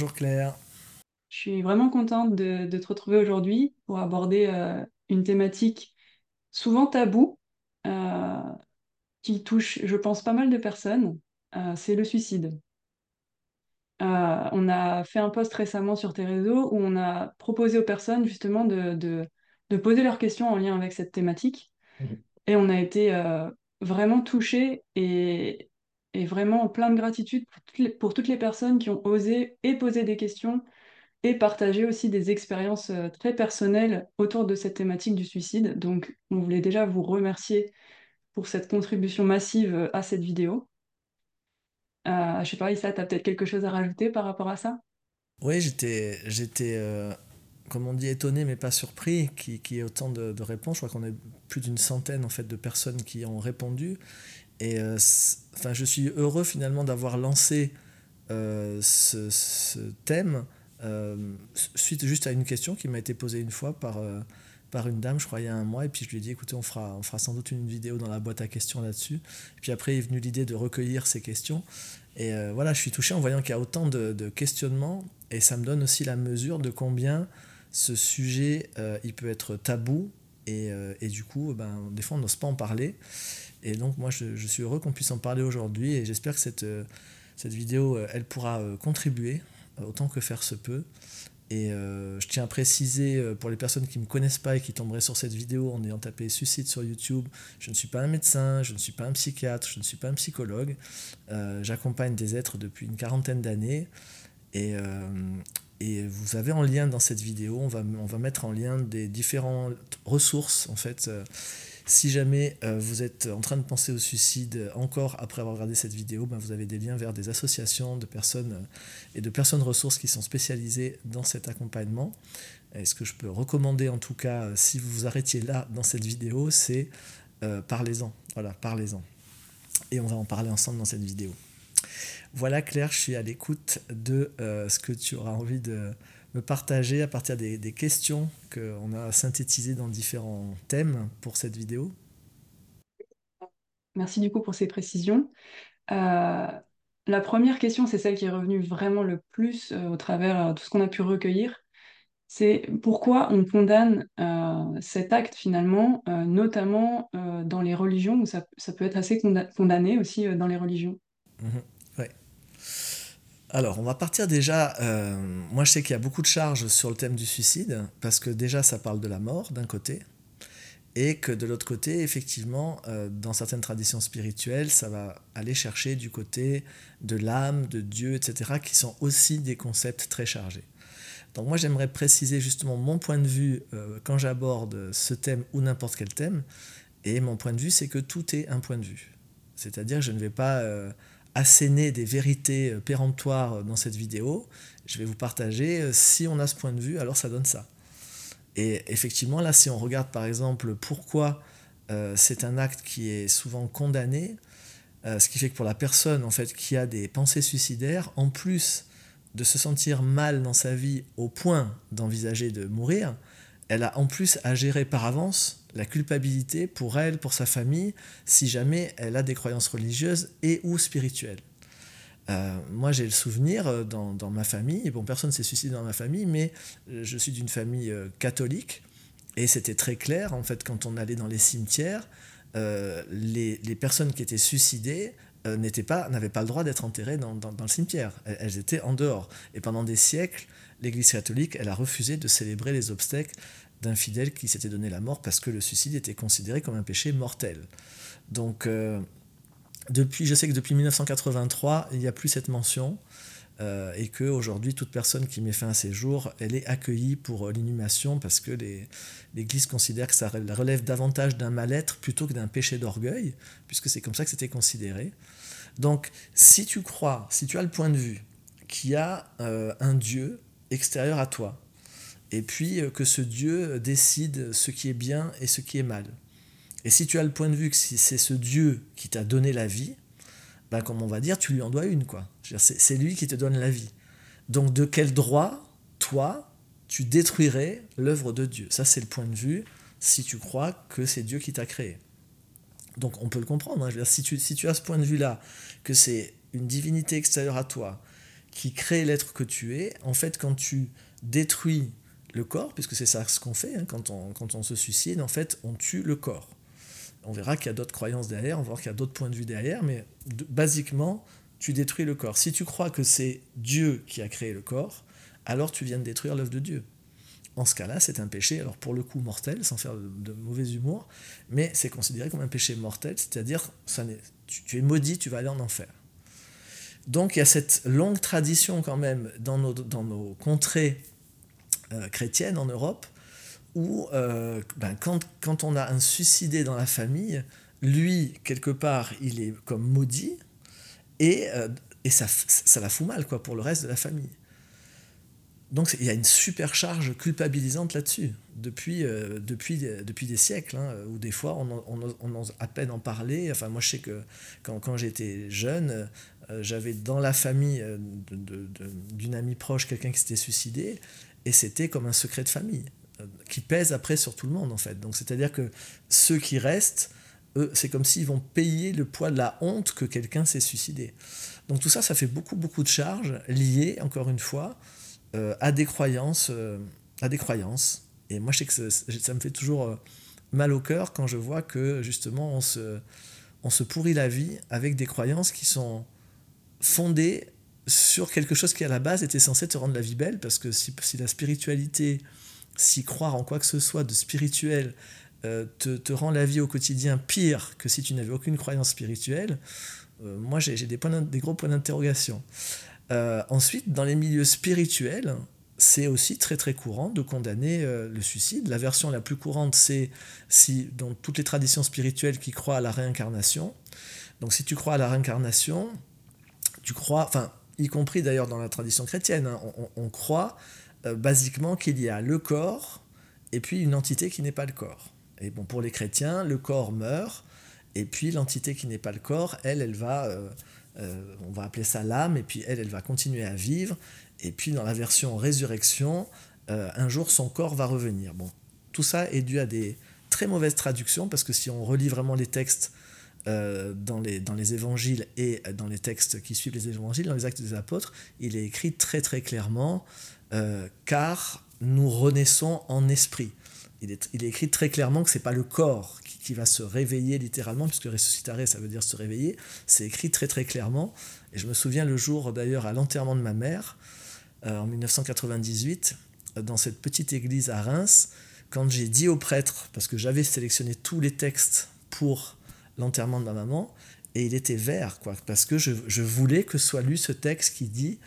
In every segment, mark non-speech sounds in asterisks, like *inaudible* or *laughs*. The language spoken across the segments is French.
Bonjour Claire. Je suis vraiment contente de, de te retrouver aujourd'hui pour aborder euh, une thématique souvent taboue, euh, qui touche, je pense, pas mal de personnes, euh, c'est le suicide. On a fait un post récemment sur tes réseaux où on a proposé aux personnes justement de, de, de poser leurs questions en lien avec cette thématique. Mhm. Et on a été vraiment touchés et, et vraiment plein de gratitude pour toutes les, personnes qui ont osé et poser des questions et partager aussi des expériences euh, très personnelles autour de cette thématique du suicide. Donc, on voulait déjà vous remercier pour cette contribution massive euh, à cette vidéo. Euh, je sais pas, Issa, tu as peut-être quelque chose à rajouter par rapport à ça? Oui, j'étais, j'étais, euh, comme on dit, étonné mais pas surpris qu'il y ait autant de, réponses. Je crois qu'on est plus d'une centaine en fait de personnes qui ont répondu. Et euh, enfin, je suis heureux finalement d'avoir lancé euh, ce, thème euh, suite juste à une question qui m'a été posée une fois par, par une dame, je crois, un mois. Et puis je lui ai dit, écoutez, on fera, on fera sans doute une vidéo dans la boîte à questions là-dessus. Et puis après est venue l'idée de recueillir ces questions. Et voilà, je suis touché en voyant qu'il y a autant de, de questionnements. Et ça me donne aussi la mesure de combien ce sujet, il peut être tabou. Et, et du coup, ben, des fois, on n'ose pas en parler. Et donc, moi, je, suis heureux qu'on puisse en parler aujourd'hui. Et j'espère que cette, euh, cette vidéo, euh, elle pourra euh, contribuer autant que faire se peut. Et je tiens à préciser pour les personnes qui ne me connaissent pas et qui tomberaient sur cette vidéo en ayant tapé suicide sur YouTube, je ne suis pas un médecin, je ne suis pas un psychiatre, je ne suis pas un psychologue. J'accompagne des êtres depuis une quarantaine d'années. Et, et vous avez en lien dans cette vidéo, on va, on va mettre en lien des différentes ressources en fait. Si jamais euh, vous êtes en train de penser au suicide encore après avoir regardé cette vidéo, ben, vous avez des liens vers des associations de personnes euh, et de personnes ressources qui sont spécialisées dans cet accompagnement. Et ce que je peux recommander en tout cas, euh, si vous vous arrêtiez là dans cette vidéo, c'est parlez-en. Voilà, parlez-en. Et on va en parler ensemble dans cette vidéo. Voilà Claire, je suis à l'écoute de ce que tu auras envie de me partager à partir des, des questions qu'on a synthétisées dans différents thèmes pour cette vidéo. Merci du coup pour ces précisions. Euh, la première question, c'est celle qui est revenue vraiment le plus euh, au travers euh, de tout ce qu'on a pu recueillir. C'est pourquoi on condamne euh, cet acte finalement, notamment dans les religions, où ça, ça peut être assez conda- condamné aussi dans les religions? Mhm. Alors, on va partir déjà. euh, moi, je sais qu'il y a beaucoup de charges sur le thème du suicide, parce que déjà, ça parle de la mort d'un côté, et que de l'autre côté, effectivement, euh, dans certaines traditions spirituelles, ça va aller chercher du côté de l'âme, de Dieu, etc., qui sont aussi des concepts très chargés. Donc, moi, j'aimerais préciser justement mon point de vue euh, quand j'aborde ce thème ou n'importe quel thème, et mon point de vue, c'est que tout est un point de vue. C'est-à-dire, je ne vais pas asséner des vérités euh, péremptoires dans cette vidéo. Je vais vous partager, euh, si on a ce point de vue, alors ça donne ça. Et effectivement, là, si on regarde par exemple pourquoi euh, c'est un acte qui est souvent condamné, euh, ce qui fait que pour la personne en fait qui a des pensées suicidaires, en plus de se sentir mal dans sa vie au point d'envisager de mourir, elle a en plus à gérer par avance la culpabilité pour elle, pour sa famille, si jamais elle a des croyances religieuses et ou spirituelles. Euh, moi, j'ai le souvenir euh, dans, dans ma famille, bon, personne ne s'est suicidé dans ma famille, mais euh, je suis d'une famille catholique, et c'était très clair, en fait, quand on allait dans les cimetières, les, les personnes qui étaient suicidées n'étaient pas, n'avaient pas le droit d'être enterrées dans, dans- le cimetière. Elles, elles étaient en dehors. Et pendant des siècles, l'Église catholique, elle a refusé de célébrer les obsèques d'un fidèle qui s'était donné la mort parce que le suicide était considéré comme un péché mortel. Donc, euh, depuis, je sais que depuis 1983, il n'y a plus cette mention euh, et qu'aujourd'hui, toute personne qui met fin à ses jours, elle est accueillie pour euh, l'inhumation parce que l'Église considère que ça relève davantage d'un mal-être plutôt que d'un péché d'orgueil, puisque c'est comme ça que c'était considéré. Donc, si tu crois, si tu as le point de vue qu'il y a un Dieu extérieur à toi, et puis euh, que ce Dieu décide ce qui est bien et ce qui est mal, et si tu as le point de vue que c'est ce Dieu qui t'a donné la vie, ben, comme on va dire, tu lui en dois une. quoi. C'est lui qui te donne la vie. Donc de quel droit, toi, tu détruirais l'œuvre de Dieu? Ça, c'est le point de vue si tu crois que c'est Dieu qui t'a créé. Donc on peut le comprendre. hein. Si, tu, si tu as ce point de vue-là, que c'est une divinité extérieure à toi qui crée l'être que tu es, en fait, quand tu détruis le corps, puisque c'est ça ce qu'on fait, hein, quand, on, quand on se suicide, en fait, on tue le corps. On verra qu'il y a d'autres croyances derrière, on voir qu'il y a d'autres points de vue derrière, mais basiquement, tu détruis le corps. Si tu crois que c'est Dieu qui a créé le corps, alors tu viens de détruire l'œuvre de Dieu. En ce cas-là, c'est un péché, alors pour le coup mortel, sans faire de, mauvais humour, mais c'est considéré comme un péché mortel, c'est-à-dire tu, tu es maudit, tu vas aller en enfer. Donc il y a cette longue tradition quand même dans nos, dans nos contrées euh, chrétiennes en Europe, où euh, ben, quand, on a un suicidé dans la famille, lui, quelque part, il est comme maudit, et, euh, ça, ça la fout mal quoi, pour le reste de la famille. Donc il y a une super charge culpabilisante là-dessus, depuis, depuis, depuis des siècles, hein, où des fois on, on, ose à peine en parler. Enfin, moi je sais que quand, j'étais jeune, j'avais dans la famille d'une amie proche quelqu'un qui s'était suicidé, et c'était comme un secret de famille, qui pèse après sur tout le monde en fait. Donc c'est-à-dire que ceux qui restent, eux, c'est comme s'ils vont payer le poids de la honte que quelqu'un s'est suicidé. Donc tout ça, ça fait beaucoup, beaucoup de charges liées, encore une fois, euh, à des croyances, euh, à des croyances. Et moi, je sais que ça, me fait toujours euh, mal au cœur quand je vois que justement on se, on se pourrit la vie avec des croyances qui sont fondées sur quelque chose qui à la base était censé te rendre la vie belle, parce que si, la spiritualité, si croire en quoi que ce soit de spirituel te, te, rend la vie au quotidien pire que si tu n'avais aucune croyance spirituelle, moi j'ai des, des gros points d'interrogation. Euh, ensuite, dans les milieux spirituels, c'est aussi très très courant de condamner euh, le suicide. La version la plus courante, c'est si dans toutes les traditions spirituelles qui croient à la réincarnation. Donc si tu crois à la réincarnation, tu crois, enfin, y compris d'ailleurs dans la tradition chrétienne, hein, on, croit euh, basiquement qu'il y a le corps et puis une entité qui n'est pas le corps. Et bon, pour les chrétiens, le corps meurt, et puis l'entité qui n'est pas le corps, elle, elle va euh, on va appeler ça l'âme, et puis elle, elle va continuer à vivre, et puis dans la version résurrection, euh, un jour son corps va revenir. Bon, tout ça est dû à des très mauvaises traductions, parce que si on relit vraiment les textes euh, dans, les, dans les évangiles et dans les textes qui suivent les évangiles, dans les actes des apôtres, il est écrit très très clairement, car nous renaissons en esprit. Il est, écrit très clairement que ce n'est pas le corps qui va se réveiller littéralement, puisque ressuscitare, ça veut dire se réveiller. C'est écrit très très clairement. Et je me souviens le jour d'ailleurs à l'enterrement de ma mère, euh, en 1998, dans cette petite église à Reims, quand j'ai dit au prêtre, parce que j'avais sélectionné tous les textes pour l'enterrement de ma maman, et il était vert, quoi, parce que je, je voulais que soit lu ce texte qui dit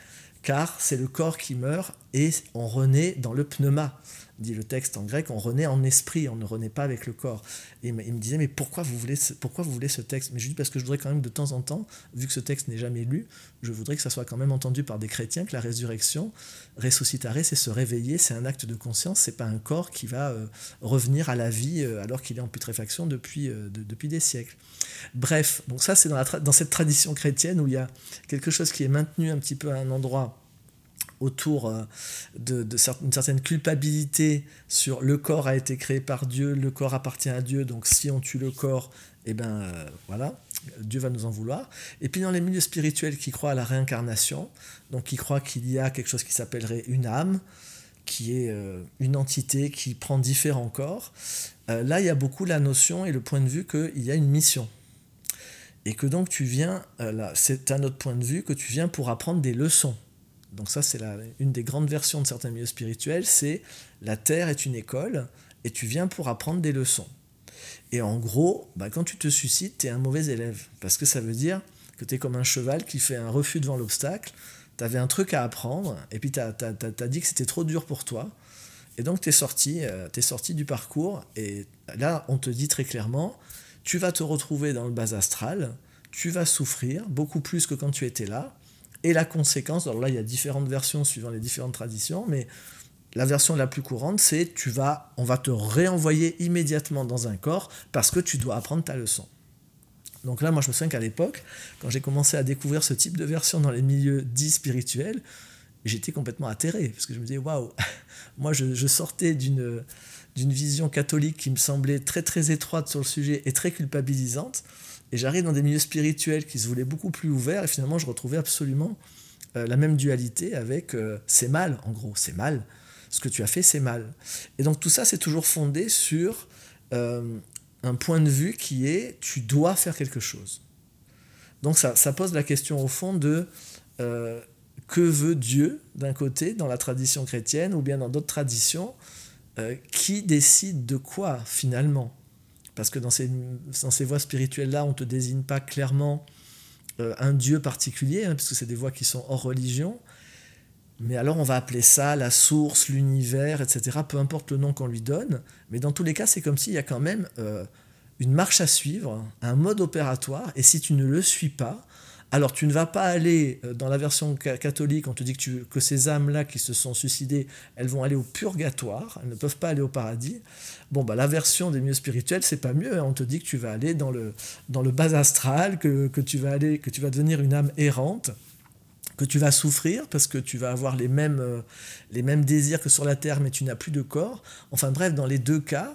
car c'est le corps qui meurt et on renaît dans le pneuma dit le texte en grec, on renaît en esprit, on ne renaît pas avec le corps. Et il me disait, mais pourquoi vous voulez ce, pourquoi vous voulez ce texte? Mais je lui dis, parce que je voudrais quand même de temps en temps, vu que ce texte n'est jamais lu, je voudrais que ça soit quand même entendu par des chrétiens, que la résurrection, ressuscitare, c'est se réveiller, c'est un acte de conscience, c'est pas un corps qui va euh, revenir à la vie euh, alors qu'il est en putréfaction depuis, euh, depuis des siècles. Bref, donc ça c'est dans, dans cette tradition chrétienne où il y a quelque chose qui est maintenu un petit peu à un endroit autour euh, de, certaine culpabilité sur le corps a été créé par Dieu, le corps appartient à Dieu, donc si on tue le corps, eh ben euh, voilà, Dieu va nous en vouloir. Et puis dans les milieux spirituels qui croient à la réincarnation, donc qui croient qu'il y a quelque chose qui s'appellerait une âme, qui est euh, une entité qui prend différents corps, là il y a beaucoup la notion et le point de vue qu'il y a une mission. Et que donc tu viens, là c'est un autre point de vue, que tu viens pour apprendre des leçons. Donc ça, c'est une des grandes versions de certains milieux spirituels, c'est la Terre est une école et tu viens pour apprendre des leçons. Et en gros, bah, quand tu te suicides, tu es un mauvais élève. Parce que ça veut dire que tu es comme un cheval qui fait un refus devant l'obstacle, tu avais un truc à apprendre, et puis tu as, dit que c'était trop dur pour toi. Et donc tu euh, es sorti du parcours, et là, on te dit très clairement, tu vas te retrouver dans le bas astral, tu vas souffrir beaucoup plus que quand tu étais là, et la conséquence, alors là il y a différentes versions suivant les différentes traditions, mais la version la plus courante, c'est tu vas, on va te réenvoyer immédiatement dans un corps parce que tu dois apprendre ta leçon. Donc là, moi je me souviens qu'à l'époque, quand j'ai commencé à découvrir ce type de version dans les milieux dits spirituels, j'étais complètement atterré parce que je me disais waouh, *laughs* moi je, sortais d'une d'une vision catholique qui me semblait très très étroite sur le sujet et très culpabilisante. Et j'arrive dans des milieux spirituels qui se voulaient beaucoup plus ouverts, et finalement, je retrouvais absolument la même dualité avec c'est mal, en gros, c'est mal. Ce que tu as fait, c'est mal. Et donc tout ça, c'est toujours fondé sur un point de vue qui est tu dois faire quelque chose. Donc ça, pose la question au fond de que veut Dieu d'un côté dans la tradition chrétienne ou bien dans d'autres traditions euh, qui décide de quoi finalement? Parce que dans ces, voies spirituelles-là, on ne te désigne pas clairement euh, un Dieu particulier, hein, puisque c'est des voies qui sont hors religion. Mais alors on va appeler ça la source, l'univers, etc. Peu importe le nom qu'on lui donne. Mais dans tous les cas, c'est comme s'il y a quand même euh, une marche à suivre, un mode opératoire. Et si tu ne le suis pas, alors tu ne vas pas aller euh, dans la version catholique, on te dit que, que ces âmes-là qui se sont suicidées, elles vont aller au purgatoire, elles ne peuvent pas aller au paradis. Bon, bah, la version des mieux spirituels, c'est pas mieux. Hein. On te dit que tu vas aller dans le, dans le bas astral, que, tu vas aller, que tu vas devenir une âme errante que tu vas souffrir parce que tu vas avoir les mêmes, euh, les mêmes désirs que sur la terre, mais tu n'as plus de corps. Enfin bref, dans les deux cas,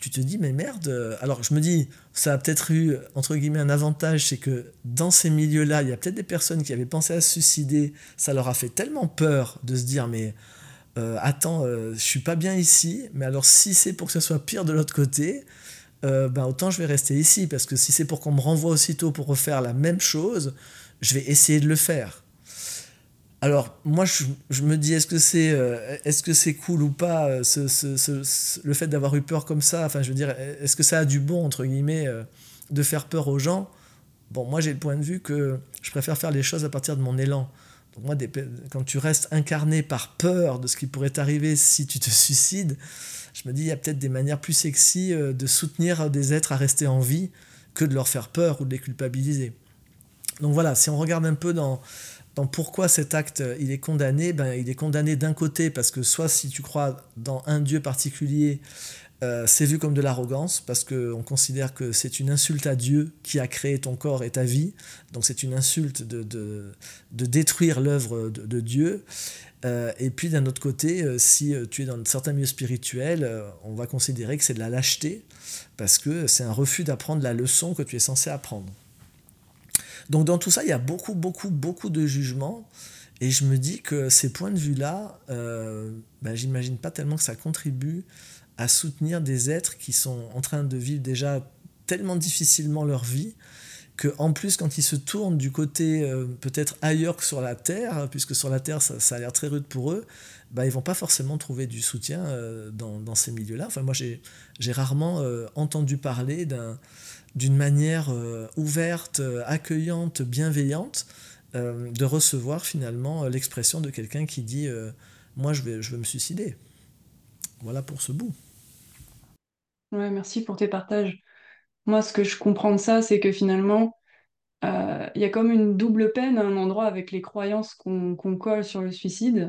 tu te dis, mais merde. Euh, alors je me dis, ça a peut-être eu, entre guillemets, un avantage, c'est que dans ces milieux-là, il y a peut-être des personnes qui avaient pensé à se suicider. Ça leur a fait tellement peur de se dire, mais euh, attends, euh, je suis pas bien ici, mais alors si c'est pour que ce soit pire de l'autre côté, ben autant je vais rester ici, parce que si c'est pour qu'on me renvoie aussitôt pour refaire la même chose, je vais essayer de le faire. Alors, moi, je, me dis, est-ce que c'est euh, est -ce c'est cool ou pas, euh, le fait d'avoir eu peur comme ça? Enfin, je veux dire, est-ce que ça a du bon, entre guillemets, euh, de faire peur aux gens? Bon, moi, j'ai le point de vue que je préfère faire les choses à partir de mon élan. Donc, moi, quand tu restes incarné par peur de ce qui pourrait t'arriver si tu te suicides, je me dis, il y a peut-être des manières plus sexy de soutenir des êtres à rester en vie que de leur faire peur ou de les culpabiliser. Donc voilà, si on regarde un peu dans pourquoi cet acte euh, il est condamné ben, Il est condamné d'un côté parce que soit si tu crois dans un Dieu particulier, euh, c'est vu comme de l'arrogance parce qu'on considère que c'est une insulte à Dieu qui a créé ton corps et ta vie. Donc c'est une insulte de, de, détruire l'œuvre de, Dieu. Euh, et puis d'un autre côté, si tu es dans certains milieux spirituels, on va considérer que c'est de la lâcheté parce que c'est un refus d'apprendre la leçon que tu es censé apprendre. Donc dans tout ça, il y a beaucoup, beaucoup, beaucoup de jugements. Et je me dis que ces points de vue-là, euh, ben, j'imagine pas tellement que ça contribue à soutenir des êtres qui sont en train de vivre déjà tellement difficilement leur vie, que en plus quand ils se tournent du côté euh, peut-être ailleurs que sur la Terre, puisque sur la Terre ça, a l'air très rude pour eux, ben, ils vont pas forcément trouver du soutien euh, dans, ces milieux-là. Enfin moi j'ai rarement euh, entendu parler d'un d'une manière euh, ouverte, euh, accueillante, bienveillante, euh, de recevoir finalement l'expression de quelqu'un qui dit Moi, je vais, je me suicider. Voilà pour ce bout. Ouais, merci pour tes partages. Moi, ce que je comprends de ça, c'est que finalement, il y a comme une double peine à un endroit avec les croyances qu'on colle sur le suicide,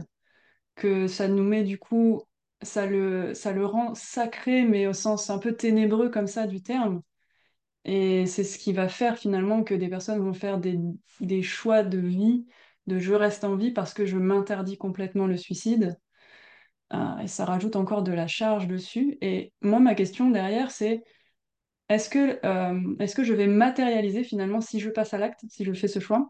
que ça nous met du coup, ça le, ça le rend sacré, mais au sens un peu ténébreux comme ça du terme. Et c'est ce qui va faire finalement que des personnes vont faire des, des choix de vie, de je reste en vie parce que je m'interdis complètement le suicide. Euh, et ça rajoute encore de la charge dessus. Et moi, ma question derrière, c'est est-ce que, euh, est-ce que je vais matérialiser finalement si je passe à l'acte, si je fais ce choix,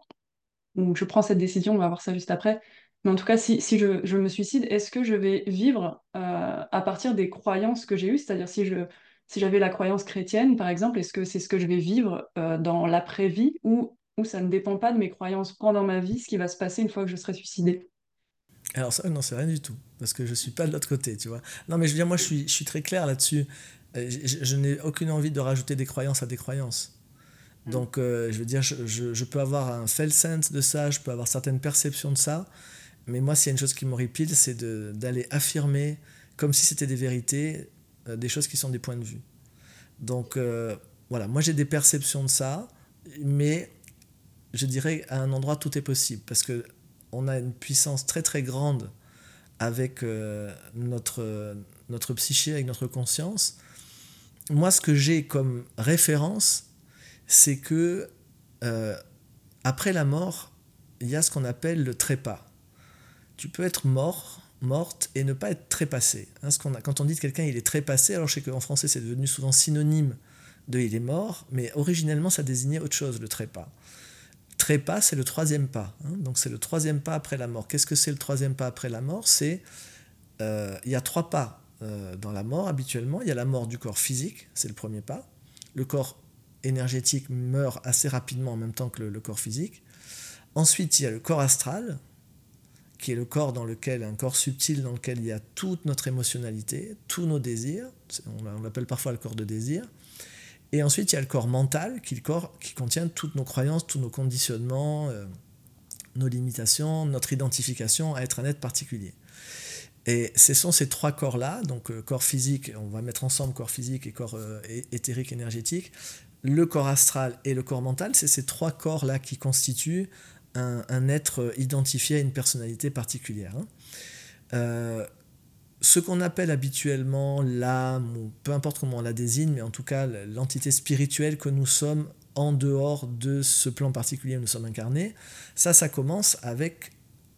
ou je prends cette décision, on va voir ça juste après, mais en tout cas, si, si je, je, me suicide, est-ce que je vais vivre euh, à partir des croyances que j'ai eues? C'est-à-dire si je, si j'avais la croyance chrétienne, par exemple, est-ce que c'est ce que je vais vivre euh, dans l'après-vie ou, ou ça ne dépend pas de mes croyances pendant ma vie, ce qui va se passer une fois que je serai suicidé Alors ça, non, c'est rien du tout, parce que je ne suis pas de l'autre côté, tu vois. Non, mais je veux dire, moi, je suis, je suis très clair là-dessus. Euh, je, n'ai aucune envie de rajouter des croyances à des croyances. Mm. Donc, euh, je veux dire, je, je, peux avoir un felt sense de ça, je peux avoir certaines perceptions de ça, mais moi, s'il y a une chose qui m'horripile, c'est d'aller affirmer, comme si c'était des vérités, des choses qui sont des points de vue. Donc euh, voilà, moi j'ai des perceptions de ça, mais je dirais à un endroit tout est possible parce que on a une puissance très très grande avec euh, notre, notre psyché, avec notre conscience. Moi, ce que j'ai comme référence, c'est que après la mort, il y a ce qu'on appelle le trépas. Tu peux être mort morte et ne pas être trépassée. Hein, ce qu'on a, quand on dit de quelqu'un il est trépassé, alors je sais qu'en français c'est devenu souvent synonyme de il est mort, mais originellement ça désignait autre chose, le trépas. trépas, c'est le troisième pas. Hein. donc c'est le troisième pas après la mort. Qu'est-ce que c'est le troisième pas après la mort? C'est euh, il y a trois pas euh, dans la mort habituellement. Il y a la mort du corps physique, c'est le premier pas. Le corps énergétique meurt assez rapidement en même temps que le, corps physique. Ensuite, il y a le corps astral, qui est le corps dans lequel, un corps subtil dans lequel il y a toute notre émotionnalité, tous nos désirs. On l'appelle parfois le corps de désir. Et ensuite, il y a le corps mental, qui le corps qui contient toutes nos croyances, tous nos conditionnements, euh, nos limitations, notre identification à être un être particulier. Et ce sont ces trois corps-là, donc euh, corps physique, on va mettre ensemble corps physique et corps euh, éthérique énergétique, le corps astral et le corps mental, c'est ces trois corps-là qui constituent un, être identifié à une personnalité particulière. Hein. Euh, ce qu'on appelle habituellement l'âme, ou peu importe comment on la désigne, mais en tout cas l'entité spirituelle que nous sommes en dehors de ce plan particulier où nous sommes incarnés, ça, ça commence avec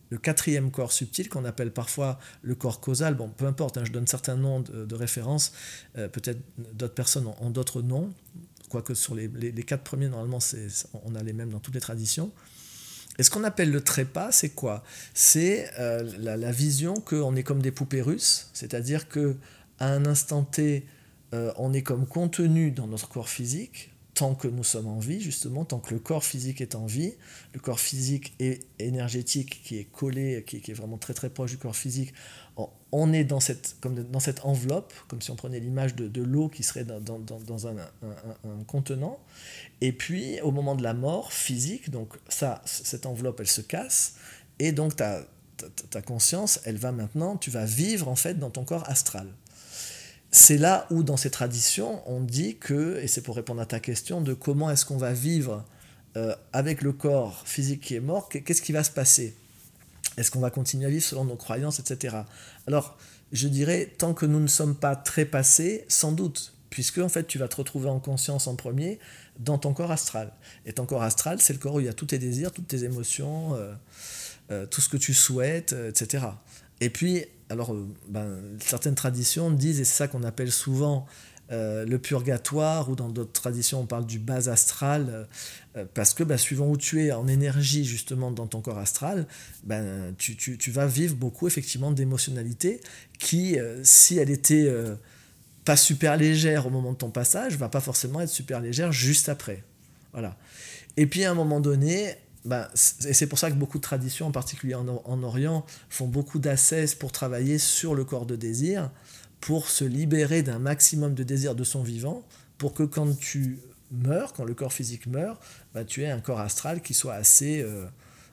le quatrième corps subtil qu'on appelle parfois le corps causal. Bon, peu importe, hein, je donne certains noms de, référence, euh, peut-être d'autres personnes ont, d'autres noms, quoique sur les, quatre premiers, normalement, on a les mêmes dans toutes les traditions. Et ce qu'on appelle le trépas, c'est quoi? C'est euh, la, vision qu'on est comme des poupées russes, c'est-à-dire que à un instant T, euh, on est comme contenu dans notre corps physique, tant que nous sommes en vie, justement, tant que le corps physique est en vie, le corps physique et énergétique qui est collé, qui, est vraiment très très proche du corps physique, on est dans cette, comme dans cette enveloppe, comme si on prenait l'image de, l'eau qui serait dans, un, contenant. Et puis, au moment de la mort physique, donc ça, cette enveloppe, elle se casse, et donc ta, ta conscience, elle va maintenant, tu vas vivre en fait dans ton corps astral c'est là où, dans ces traditions, on dit que, et c'est pour répondre à ta question, de comment est-ce qu'on va vivre euh, avec le corps physique qui est mort, qu'est-ce qui va se passer? Est-ce qu'on va continuer à vivre selon nos croyances, etc. Alors, je dirais, tant que nous ne sommes pas trépassés, sans doute, puisque en fait, tu vas te retrouver en conscience en premier dans ton corps astral. Et ton corps astral, c'est le corps où il y a tous tes désirs, toutes tes émotions, euh, euh, tout ce que tu souhaites, etc. Et puis, alors, euh, ben, certaines traditions disent, et c'est ça qu'on appelle souvent euh, le purgatoire, ou dans d'autres traditions on parle du bas astral, euh, parce que ben, suivant où tu es en énergie justement dans ton corps astral, ben, tu, tu, vas vivre beaucoup effectivement d'émotionnalité qui, si elle était pas super légère au moment de ton passage, va pas forcément être super légère juste après. Voilà. Et puis à un moment donné, bah, et c'est pour ça que beaucoup de traditions, en particulier en, Orient, font beaucoup d'assess pour travailler sur le corps de désir, pour se libérer d'un maximum de désir de son vivant, pour que quand tu meurs, quand le corps physique meurt, bah, tu aies un corps astral qui soit assez, euh,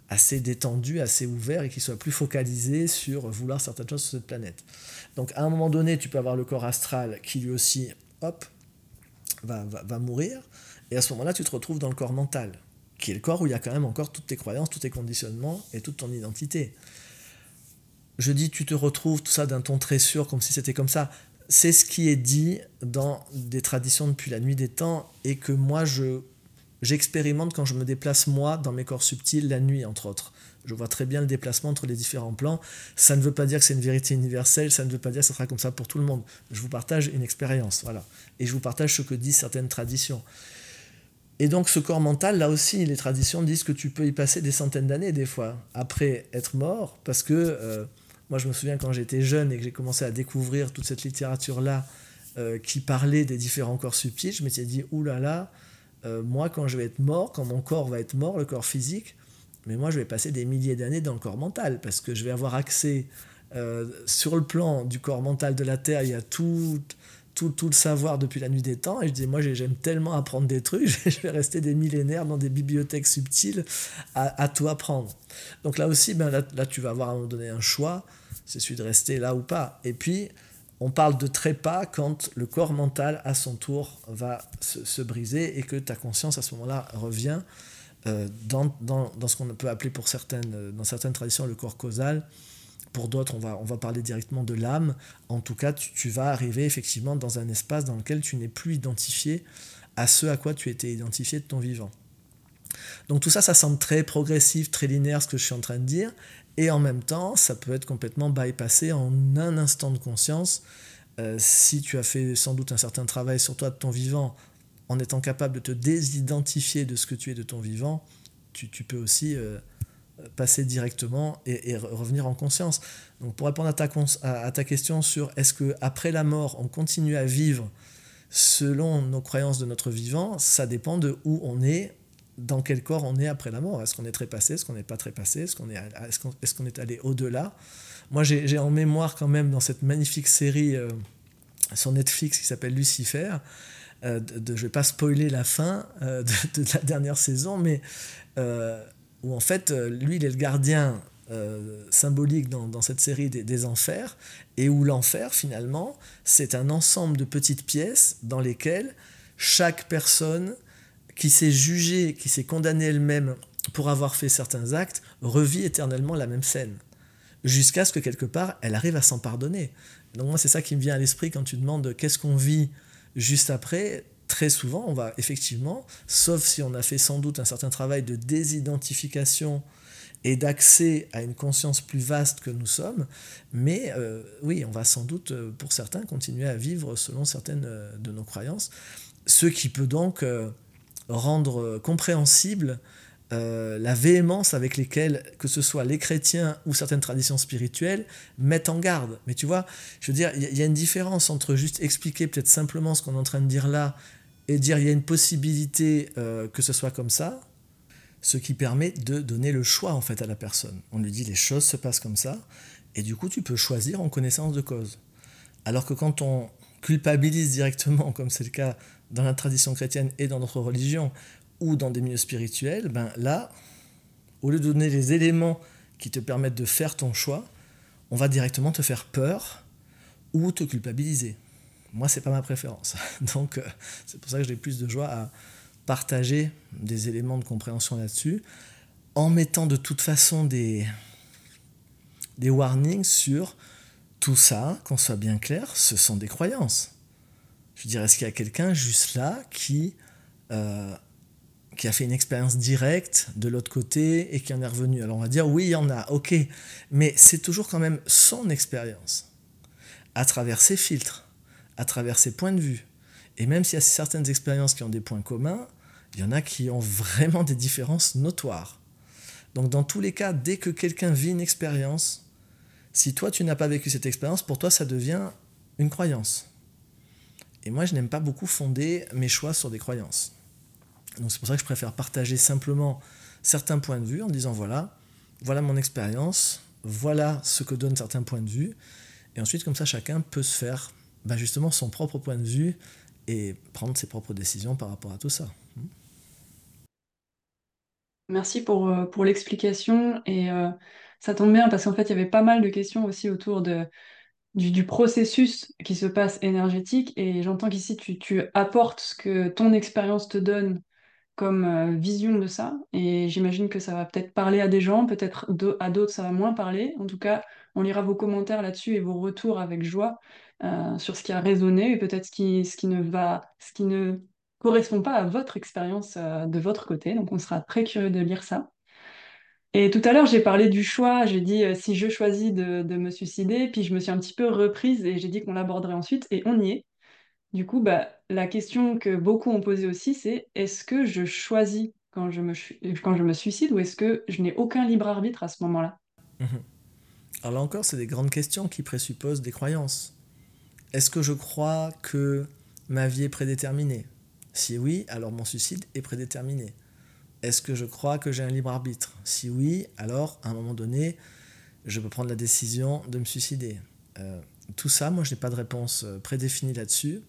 assez détendu, assez ouvert et qui soit plus focalisé sur vouloir certaines choses sur cette planète. Donc à un moment donné, tu peux avoir le corps astral qui lui aussi, hop, va, va mourir, et à ce moment-là, tu te retrouves dans le corps mental qui est le corps où il y a quand même encore toutes tes croyances, tous tes conditionnements et toute ton identité. Je dis tu te retrouves tout ça d'un ton très sûr, comme si c'était comme ça. C'est ce qui est dit dans des traditions depuis la nuit des temps et que moi je j'expérimente quand je me déplace moi dans mes corps subtils la nuit entre autres. Je vois très bien le déplacement entre les différents plans. Ça ne veut pas dire que c'est une vérité universelle, ça ne veut pas dire que ce sera comme ça pour tout le monde. Je vous partage une expérience, voilà. Et je vous partage ce que disent certaines traditions. Et donc ce corps mental, là aussi, les traditions disent que tu peux y passer des centaines d'années des fois, après être mort, parce que euh, moi je me souviens quand j'étais jeune et que j'ai commencé à découvrir toute cette littérature-là euh, qui parlait des différents corps subtils, je m'étais dit, oulala, là là, euh, moi quand je vais être mort, quand mon corps va être mort, le corps physique, mais moi je vais passer des milliers d'années dans le corps mental, parce que je vais avoir accès sur le plan du corps mental de la Terre, il y a tout tout, le savoir depuis la nuit des temps. Et je dis, moi, j'aime tellement apprendre des trucs, *laughs* je vais rester des millénaires dans des bibliothèques subtiles à, tout apprendre. Donc là aussi, ben, là, là, tu vas avoir à un moment donné un choix, c'est celui de rester là ou pas. Et puis, on parle de trépas quand le corps mental, à son tour, va se, se briser et que ta conscience, à ce moment-là, revient euh, dans, dans, dans, ce qu'on peut appeler pour certaines, dans certaines traditions le corps causal, pour d'autres, on va, on va parler directement de l'âme. En tout cas, tu, vas arriver effectivement dans un espace dans lequel tu n'es plus identifié à ce à quoi tu étais identifié de ton vivant. Donc tout ça, ça semble très progressif, très linéaire, ce que je suis en train de dire. Et en même temps, ça peut être complètement bypassé en un instant de conscience. Euh, si tu as fait sans doute un certain travail sur toi de ton vivant, en étant capable de te désidentifier de ce que tu es de ton vivant, tu, peux aussi passer directement et, revenir en conscience. Donc pour répondre à ta, question sur est-ce que après la mort on continue à vivre selon nos croyances de notre vivant, ça dépend de où on est, dans quel corps on est après la mort. Est-ce qu'on est trépassé, est-ce qu'on n'est pas trépassé, est-ce qu'on est, est, est allé au-delà? Moi j'ai en mémoire quand même dans cette magnifique série euh, sur Netflix qui s'appelle Lucifer, euh, de, je vais pas spoiler la fin euh, de, la dernière saison, mais où en fait lui il est le gardien symbolique dans, cette série des, enfers, et où l'enfer, finalement, c'est un ensemble de petites pièces dans lesquelles chaque personne qui s'est jugée, qui s'est condamnée elle-même pour avoir fait certains actes, revit éternellement la même scène, jusqu'à ce que quelque part, elle arrive à s'en pardonner. Donc moi, c'est ça qui me vient à l'esprit quand tu demandes qu'est-ce qu'on vit juste après. Très souvent, on va effectivement, sauf si on a fait sans doute un certain travail de désidentification et d'accès à une conscience plus vaste que nous sommes. Mais euh, oui, on va sans doute, euh, pour certains, continuer à vivre selon certaines euh, de nos croyances, ce qui peut donc rendre compréhensible la véhémence avec lesquelles, que ce soit les chrétiens ou certaines traditions spirituelles, mettent en garde. Mais tu vois, je veux dire, il y a une différence entre juste expliquer peut-être simplement ce qu'on est en train de dire là et dire il y a une possibilité que ce soit comme ça, ce qui permet de donner le choix en fait à la personne. On lui dit les choses se passent comme ça, et du coup tu peux choisir en connaissance de cause. Alors que quand on culpabilise directement, comme c'est le cas dans la tradition chrétienne et dans notre religion, ou dans des milieux spirituels, ben là, au lieu de donner les éléments qui te permettent de faire ton choix, on va directement te faire peur ou te culpabiliser. Moi, c'est pas ma préférence. *laughs* Donc, euh, c'est pour ça que j'ai plus de joie à, partager des éléments de compréhension là-dessus, en mettant de toute façon des, des warnings sur tout ça, qu'on soit bien clair, ce sont des croyances. Je veux dire, est-ce qu'il y a quelqu'un juste là qui, euh, qui a fait une expérience directe de l'autre côté et qui en est revenu? Alors on va dire oui, il y en a, ok, mais c'est toujours quand même son expérience, à travers ses filtres, à travers ses points de vue. Et même s'il y a certaines expériences qui ont des points communs, il y en a qui ont vraiment des différences notoires. Donc dans tous les cas, dès que quelqu'un vit une expérience, si toi tu n'as pas vécu cette expérience, pour toi ça devient une croyance. Et moi je n'aime pas beaucoup fonder mes choix sur des croyances. Donc c'est pour ça que je préfère partager simplement certains points de vue en disant voilà, voilà mon expérience, voilà ce que donnent certains points de vue, et ensuite comme ça chacun peut se faire bah, justement son propre point de vue et prendre ses propres décisions par rapport à tout ça. Merci pour, euh, pour l'explication. Et euh, ça tombe bien parce qu'en fait, il y avait pas mal de questions aussi autour de, du, processus qui se passe énergétique. Et j'entends qu'ici, tu, tu apportes ce que ton expérience te donne comme euh, vision de ça. Et j'imagine que ça va peut-être parler à des gens, peut-être à d'autres, ça va moins parler. En tout cas, on lira vos commentaires là-dessus et vos retours avec joie sur ce qui a résonné et peut-être ce qui, ce qui ne va, ce qui ne correspond pas à votre expérience euh, de votre côté. Donc on sera très curieux de lire ça. Et tout à l'heure, j'ai parlé du choix. J'ai dit euh, si je choisis de, me suicider, puis je me suis un petit peu reprise et j'ai dit qu'on l'aborderait ensuite, et on y est. Du coup, bah, la question que beaucoup ont posée aussi, c'est est-ce que je choisis quand je me, quand je me suicide ou est-ce que je n'ai aucun libre arbitre à ce moment-là? Mhm. Alors là encore, c'est des grandes questions qui présupposent des croyances. Est-ce que je crois que ma vie est prédéterminée? Si oui, alors mon suicide est prédéterminé. Est-ce que je crois que j'ai un libre arbitre? Si oui, alors à un moment donné, je peux prendre la décision de me suicider. Euh, tout ça, moi, je n'ai pas de réponse euh, prédéfinie là-dessus.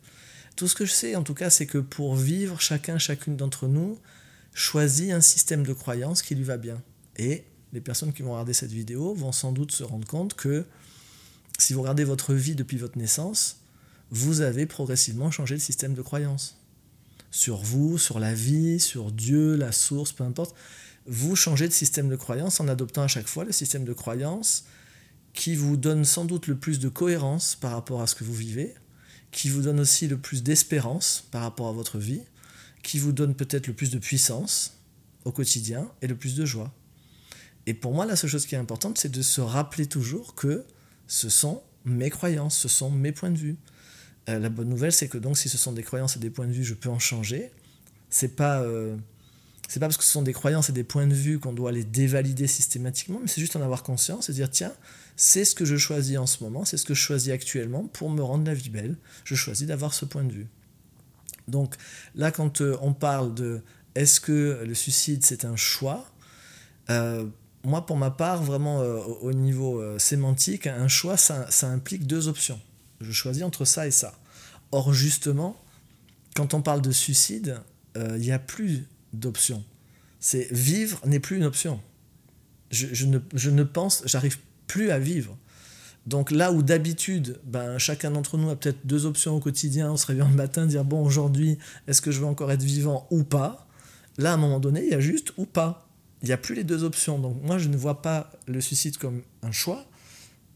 Tout ce que je sais, en tout cas, c'est que pour vivre, chacun, chacune d'entre nous choisit un système de croyance qui lui va bien. Et les personnes qui vont regarder cette vidéo vont sans doute se rendre compte que si vous regardez votre vie depuis votre naissance, vous avez progressivement changé de système de croyance sur vous, sur la vie, sur Dieu, la source, peu importe. Vous changez de système de croyance en adoptant à chaque fois le système de croyance qui vous donne sans doute le plus de cohérence par rapport à ce que vous vivez, qui vous donne aussi le plus d'espérance par rapport à votre vie, qui vous donne peut-être le plus de puissance au quotidien et le plus de joie. Et pour moi, la seule chose qui est importante, c'est de se rappeler toujours que ce sont mes croyances, ce sont mes points de vue. Euh, la bonne nouvelle, c'est que donc si ce sont des croyances et des points de vue, je peux en changer. C'est pas euh, c'est pas parce que ce sont des croyances et des points de vue qu'on doit les dévalider systématiquement, mais c'est juste en avoir conscience et dire tiens, c'est ce que je choisis en ce moment, c'est ce que je choisis actuellement pour me rendre la vie belle. Je choisis d'avoir ce point de vue. Donc là, quand euh, on parle de est-ce que le suicide c'est un choix, moi pour ma part, vraiment euh, au niveau sémantique, un choix ça, implique deux options. Je choisis entre ça et ça. Or justement, quand on parle de suicide, il n'y a plus d'options. C'est vivre n'est plus une option. Je, je, ne, je ne pense, j'arrive plus à vivre. Donc là où d'habitude, ben, chacun d'entre nous a peut-être deux options au quotidien, on se réveille le matin, dire bon aujourd'hui, est-ce que je veux encore être vivant ou pas? Là à un moment donné, il y a juste ou pas. Il n'y a plus les deux options. Donc moi je ne vois pas le suicide comme un choix.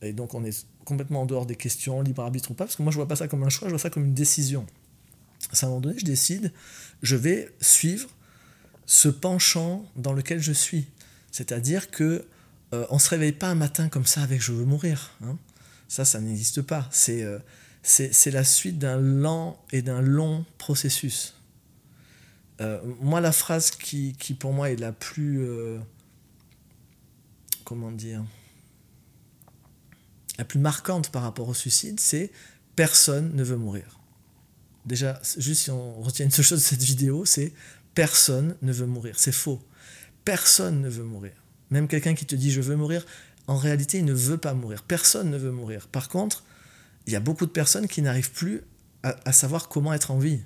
Et donc on est complètement en dehors des questions, libre arbitre ou pas, parce que moi je vois pas ça comme un choix, je vois ça comme une décision. À un moment donné, je décide, je vais suivre ce penchant dans lequel je suis. C'est-à-dire que euh, on ne se réveille pas un matin comme ça avec je veux mourir. Hein. Ça, ça n'existe pas. Euh, c'est la suite d'un lent et d'un long processus. Euh, moi, la phrase qui, qui, pour moi est la plus... comment dire La plus marquante par rapport au suicide, c'est personne ne veut mourir. Déjà, juste si on retient une seule chose de cette vidéo, c'est personne ne veut mourir. C'est faux. Personne ne veut mourir. Même quelqu'un qui te dit je veux mourir, en réalité, il ne veut pas mourir. Personne ne veut mourir. Par contre, il y a beaucoup de personnes qui n'arrivent plus à, savoir comment être en vie.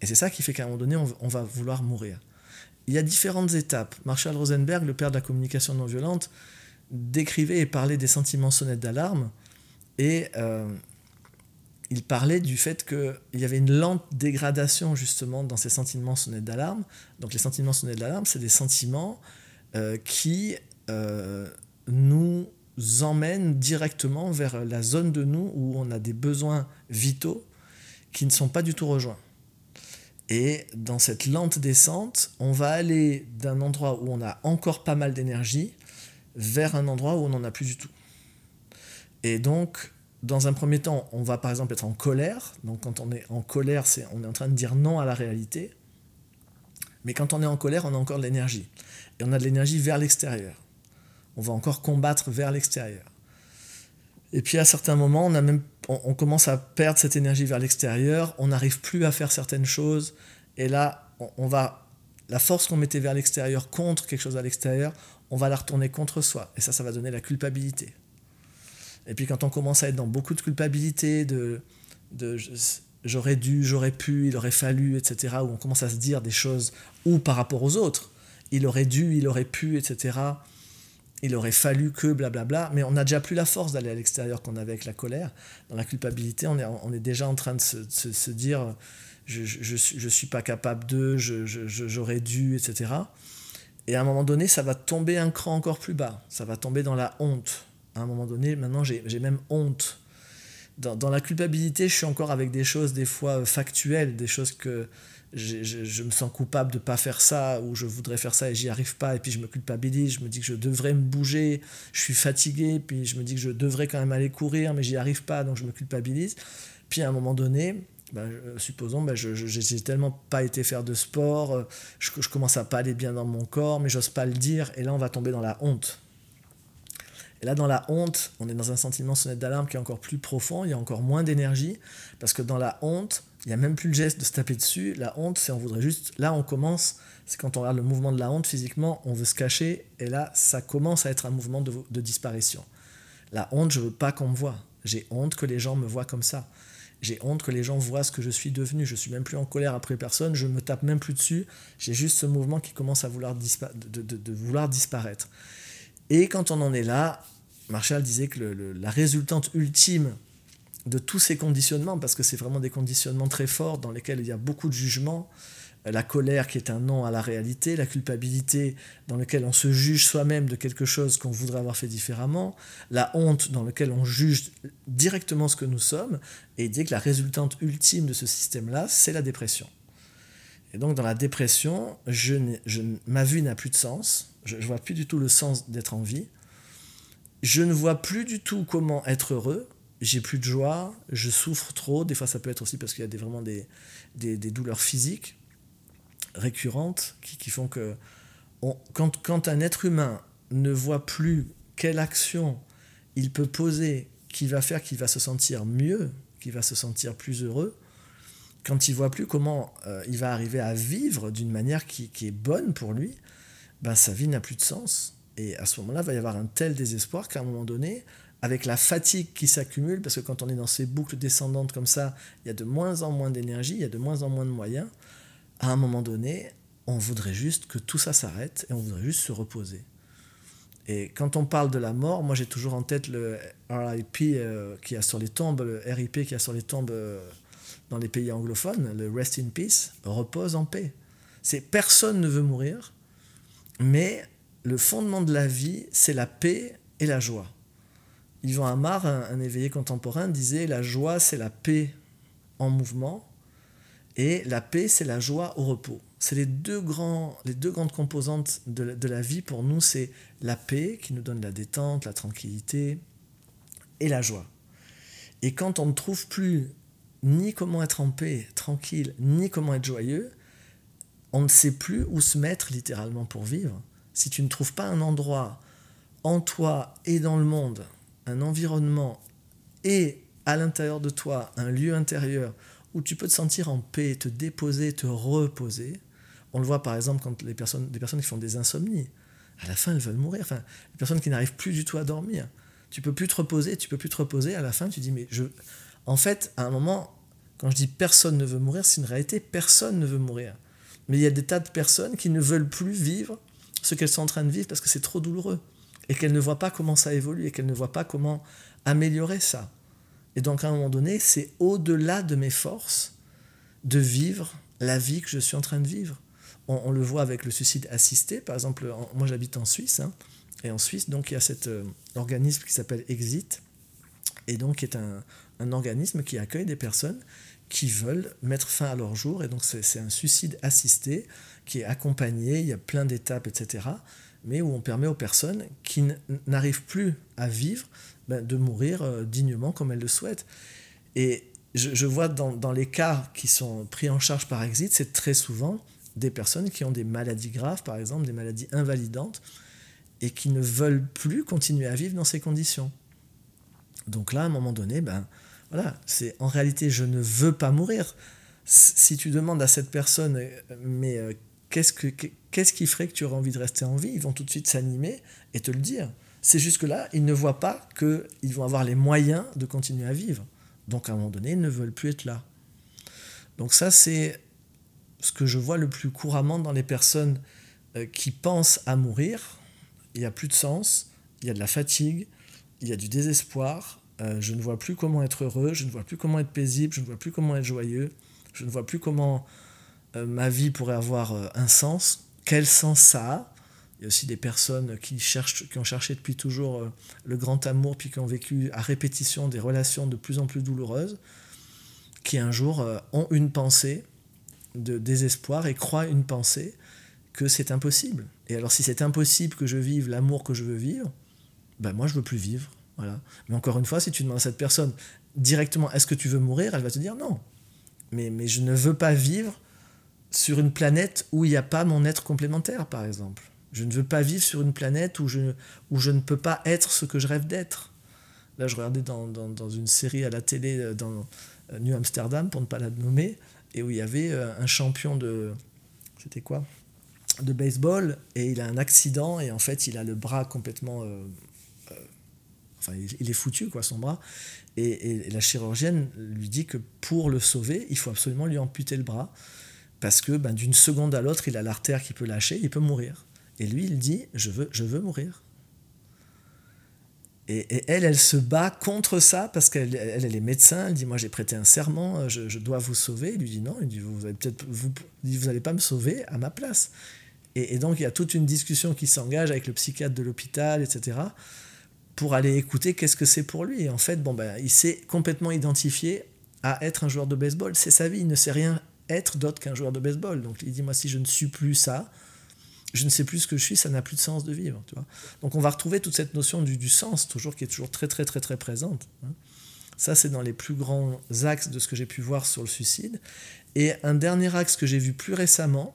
Et c'est ça qui fait qu'à un moment donné, on, va vouloir mourir. Il y a différentes étapes. Marshall Rosenberg, le père de la communication non violente, décrivait et parlait des sentiments sonnettes d'alarme. Et euh, il parlait du fait qu'il y avait une lente dégradation justement dans ces sentiments sonnettes d'alarme. Donc les sentiments sonnettes d'alarme, c'est des sentiments euh, qui euh, nous emmène directement vers la zone de nous où on a des besoins vitaux qui ne sont pas du tout rejoints. Et dans cette lente descente, on va aller d'un endroit où on a encore pas mal d'énergie vers un endroit où on n'en a plus du tout. Et donc, dans un premier temps, on va par exemple être en colère. Donc quand on est en colère, on est en train de dire non à la réalité. Mais quand on est en colère, on a encore de l'énergie et on a de l'énergie vers l'extérieur. On va encore combattre vers l'extérieur. Et puis à certains moments, on, a même, on, commence à perdre cette énergie vers l'extérieur, on n'arrive plus à faire certaines choses, et là, on, va, la force qu'on mettait vers l'extérieur contre quelque chose à l'extérieur, on va la retourner contre soi, et ça, ça va donner la culpabilité. Et puis quand on commence à être dans beaucoup de culpabilité, de, de j'aurais dû, j'aurais pu, il aurait fallu, etc., où on commence à se dire des choses, ou par rapport aux autres, il aurait dû, il aurait pu, etc. Il aurait fallu que, blablabla. Mais on n'a déjà plus la force d'aller à l'extérieur qu'on avait avec la colère. Dans la culpabilité, on est, on est déjà en train de se, se, dire je ne je, je, suis pas capable de, j'aurais dû, etc. Et à un moment donné, ça va tomber un cran encore plus bas. Ça va tomber dans la honte. À un moment donné, maintenant, j'ai même honte. Dans, dans, la culpabilité, je suis encore avec des choses, des fois factuelles, des choses que je, me sens coupable de pas faire ça ou je voudrais faire ça et j'y arrive pas et puis je me culpabilise, je me dis que je devrais me bouger, je suis fatigué, puis je me dis que je devrais quand même aller courir mais j'y arrive pas donc je me culpabilise. Puis à un moment donné, bah, supposons, bah, je n'ai tellement pas été faire de sport, euh, je, je commence à pas aller bien dans mon corps, mais j'ose pas le dire, et là on va tomber dans la honte. Et là, dans la honte, on est dans un sentiment sonnette d'alarme qui est encore plus profond, il y a encore moins d'énergie, parce que dans la honte, il n'y a même plus le geste de se taper dessus. La honte, c'est on voudrait juste. Là, on commence. C'est quand on regarde le mouvement de la honte physiquement, on veut se cacher. Et là, ça commence à être un mouvement de, disparition. La honte, je veux pas qu'on me voit. J'ai honte que les gens me voient comme ça. J'ai honte que les gens voient ce que je suis devenu. Je suis même plus en colère après personne. Je me tape même plus dessus. J'ai juste ce mouvement qui commence à vouloir, de, vouloir disparaître. Et quand on en est là, Marshall disait que la résultante ultime de tous ces conditionnements, parce que c'est vraiment des conditionnements très forts dans lesquels il y a beaucoup de jugements, euh, la colère qui est un non à la réalité, la culpabilité dans laquelle on se juge soi-même de quelque chose qu'on voudrait avoir fait différemment, la honte dans laquelle on juge directement ce que nous sommes, et dit que la résultante ultime de ce système-là, c'est la dépression. Et donc dans la dépression, je, je ma vie n'a plus de sens, je ne vois plus du tout le sens d'être en vie, je ne vois plus du tout comment être heureux, j'ai plus de joie, je souffre trop. Des fois, ça peut être aussi parce qu'il y a des, vraiment des, des, douleurs physiques. récurrentes qui, font que quand, quand un être humain ne voit plus quelle action il peut poser qui va faire qu'il va se sentir mieux, qu'il va se sentir plus heureux, quand il voit plus comment euh, il va arriver à vivre d'une manière qui, qui, est bonne pour lui, ben, sa vie n'a plus de sens. Et à ce moment-là, il va y avoir un tel désespoir qu'à un moment donné, avec la fatigue qui s'accumule, parce que quand on est dans ces boucles descendantes comme ça, il y a de moins en moins d'énergie, il y a de moins en moins de moyens, à un moment donné, on voudrait juste que tout ça s'arrête et on voudrait juste se reposer. Et quand on parle de la mort, moi j'ai toujours en tête le RIP euh, qui a sur les tombes, le RIP qui a sur les tombes euh, dans les pays anglophones, le Rest in Peace, repose en paix. C'est personne ne veut mourir, mais le fondement de la vie, c'est la paix et la joie. Yvan Amar, un, éveillé contemporain, disait la joie, c'est la paix en mouvement, et la paix, c'est la joie au repos. C'est les deux, les deux grandes composantes de, de la vie pour nous, c'est la paix qui nous donne la détente, la tranquillité, et la joie. Et quand on ne trouve plus ni comment être en paix, tranquille, ni comment être joyeux, on ne sait plus où se mettre littéralement pour vivre si tu ne trouves pas un endroit en toi et dans le monde, un environnement et à l'intérieur de toi, un lieu intérieur où tu peux te sentir en paix, te déposer, te reposer. On le voit par exemple quand les personnes, des personnes qui font des insomnies, à la fin elles veulent mourir. Enfin, les personnes qui n'arrivent plus du tout à dormir. Tu peux plus te reposer, tu peux plus te reposer. À la fin, tu dis mais je, en fait, à un moment, quand je dis personne ne veut mourir, c'est une réalité. Personne ne veut mourir. Mais il y a des tas de personnes qui ne veulent plus vivre ce qu'elles sont en train de vivre parce que c'est trop douloureux et qu'elles ne voient pas comment ça évolue et qu'elles ne voient pas comment améliorer ça. Et donc à un moment donné, c'est au-delà de mes forces de vivre la vie que je suis en train de vivre. On, le voit avec le suicide assisté, par exemple, moi j'habite en Suisse, hein, et en Suisse, donc il y a cet euh, organisme qui s'appelle Exit, et donc qui est un, un organisme qui accueille des personnes qui veulent mettre fin à leur jour, et donc c'est un suicide assisté qui est accompagné, il y a plein d'étapes, etc., mais où on permet aux personnes qui n'arrivent plus à vivre ben, de mourir euh, dignement comme elles le souhaitent. Et je, vois dans, les cas qui sont pris en charge par Exit, c'est très souvent des personnes qui ont des maladies graves, par exemple des maladies invalidantes, et qui ne veulent plus continuer à vivre dans ces conditions. Donc là, à un moment donné, ben, voilà, c'est en réalité, je ne veux pas mourir. Si tu demandes à cette personne, euh, mais euh, qu'est-ce, que, qu'est-ce qui ferait que tu aurais envie de rester en vie? Ils vont tout de suite s'animer et te le dire. C'est juste que là, ils ne voient pas qu'ils vont avoir les moyens de continuer à vivre. Donc à un moment donné, ils ne veulent plus être là. Donc ça, c'est ce que je vois le plus couramment dans les personnes euh, qui pensent à mourir. Il n'y a plus de sens, il y a de la fatigue, il y a du désespoir, euh, je ne vois plus comment être heureux, je ne vois plus comment être paisible, je ne vois plus comment être joyeux, je ne vois plus comment euh, ma vie pourrait avoir un sens, quel sens ça a. Il y a aussi des personnes qui, cherchent, qui ont cherché depuis toujours le grand amour, puis qui ont vécu à répétition des relations de plus en plus douloureuses, qui un jour ont une pensée de désespoir et croient une pensée que c'est impossible. Et alors si c'est impossible que je vive l'amour que je veux vivre, ben moi je veux plus vivre. Voilà. Mais encore une fois, si tu demandes à cette personne directement est-ce que tu veux mourir, elle va te dire non. Mais, mais je ne veux pas vivre sur une planète où il n'y a pas mon être complémentaire, par exemple. Je ne veux pas vivre sur une planète où je, où je ne peux pas être ce que je rêve d'être. Là, je regardais dans, dans, une série à la télé euh, dans euh, New Amsterdam, pour ne pas la nommer, et où il y avait euh, un champion de... C'était quoi De baseball, et il a un accident, et en fait, il a le bras complètement il est foutu, quoi, son bras. Et, la chirurgienne lui dit que pour le sauver, il faut absolument lui amputer le bras, parce que ben, d'une seconde à l'autre, il a l'artère qui peut lâcher, il peut mourir. Et lui, il dit, je veux, je veux mourir. Et, elle, elle se bat contre ça parce qu'elle elle, est médecin. Elle dit Moi, j'ai prêté un serment, je, dois vous sauver. Il lui dit Non, il dit Vous n'allez vous, vous allez pas me sauver à ma place. Et, et, donc, il y a toute une discussion qui s'engage avec le psychiatre de l'hôpital, etc pour aller écouter qu'est-ce que c'est pour lui. Et en fait, bon, ben, il s'est complètement identifié à être un joueur de baseball. C'est sa vie, il ne sait rien être d'autre qu'un joueur de baseball. Donc il dit, moi, si je ne suis plus ça, je ne sais plus ce que je suis, ça n'a plus de sens de vivre. Tu vois Donc on va retrouver toute cette notion du, sens, toujours, qui est toujours très, très, très, très présente. Hein. Ça, c'est dans les plus grands axes de ce que j'ai pu voir sur le suicide. Et un dernier axe que j'ai vu plus récemment,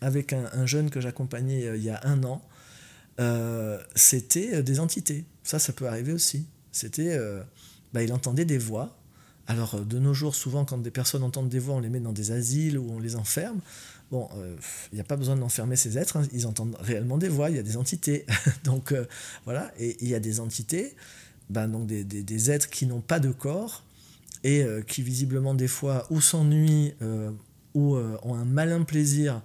avec un, jeune que j'accompagnais euh, il y a un an, euh, c'était des entités. Ça, ça peut arriver aussi. C'était, bah, il entendait des voix. Alors, de nos jours, souvent, quand des personnes entendent des voix, on les met dans des asiles ou on les enferme. Bon, il n'y a pas besoin d'enfermer ces êtres, hein. ils entendent réellement des voix, il y a des entités. *laughs* donc voilà, et il y a des entités, ben, donc des, des, des, êtres qui n'ont pas de corps et qui visiblement des fois ou s'ennuient ou ont un malin plaisir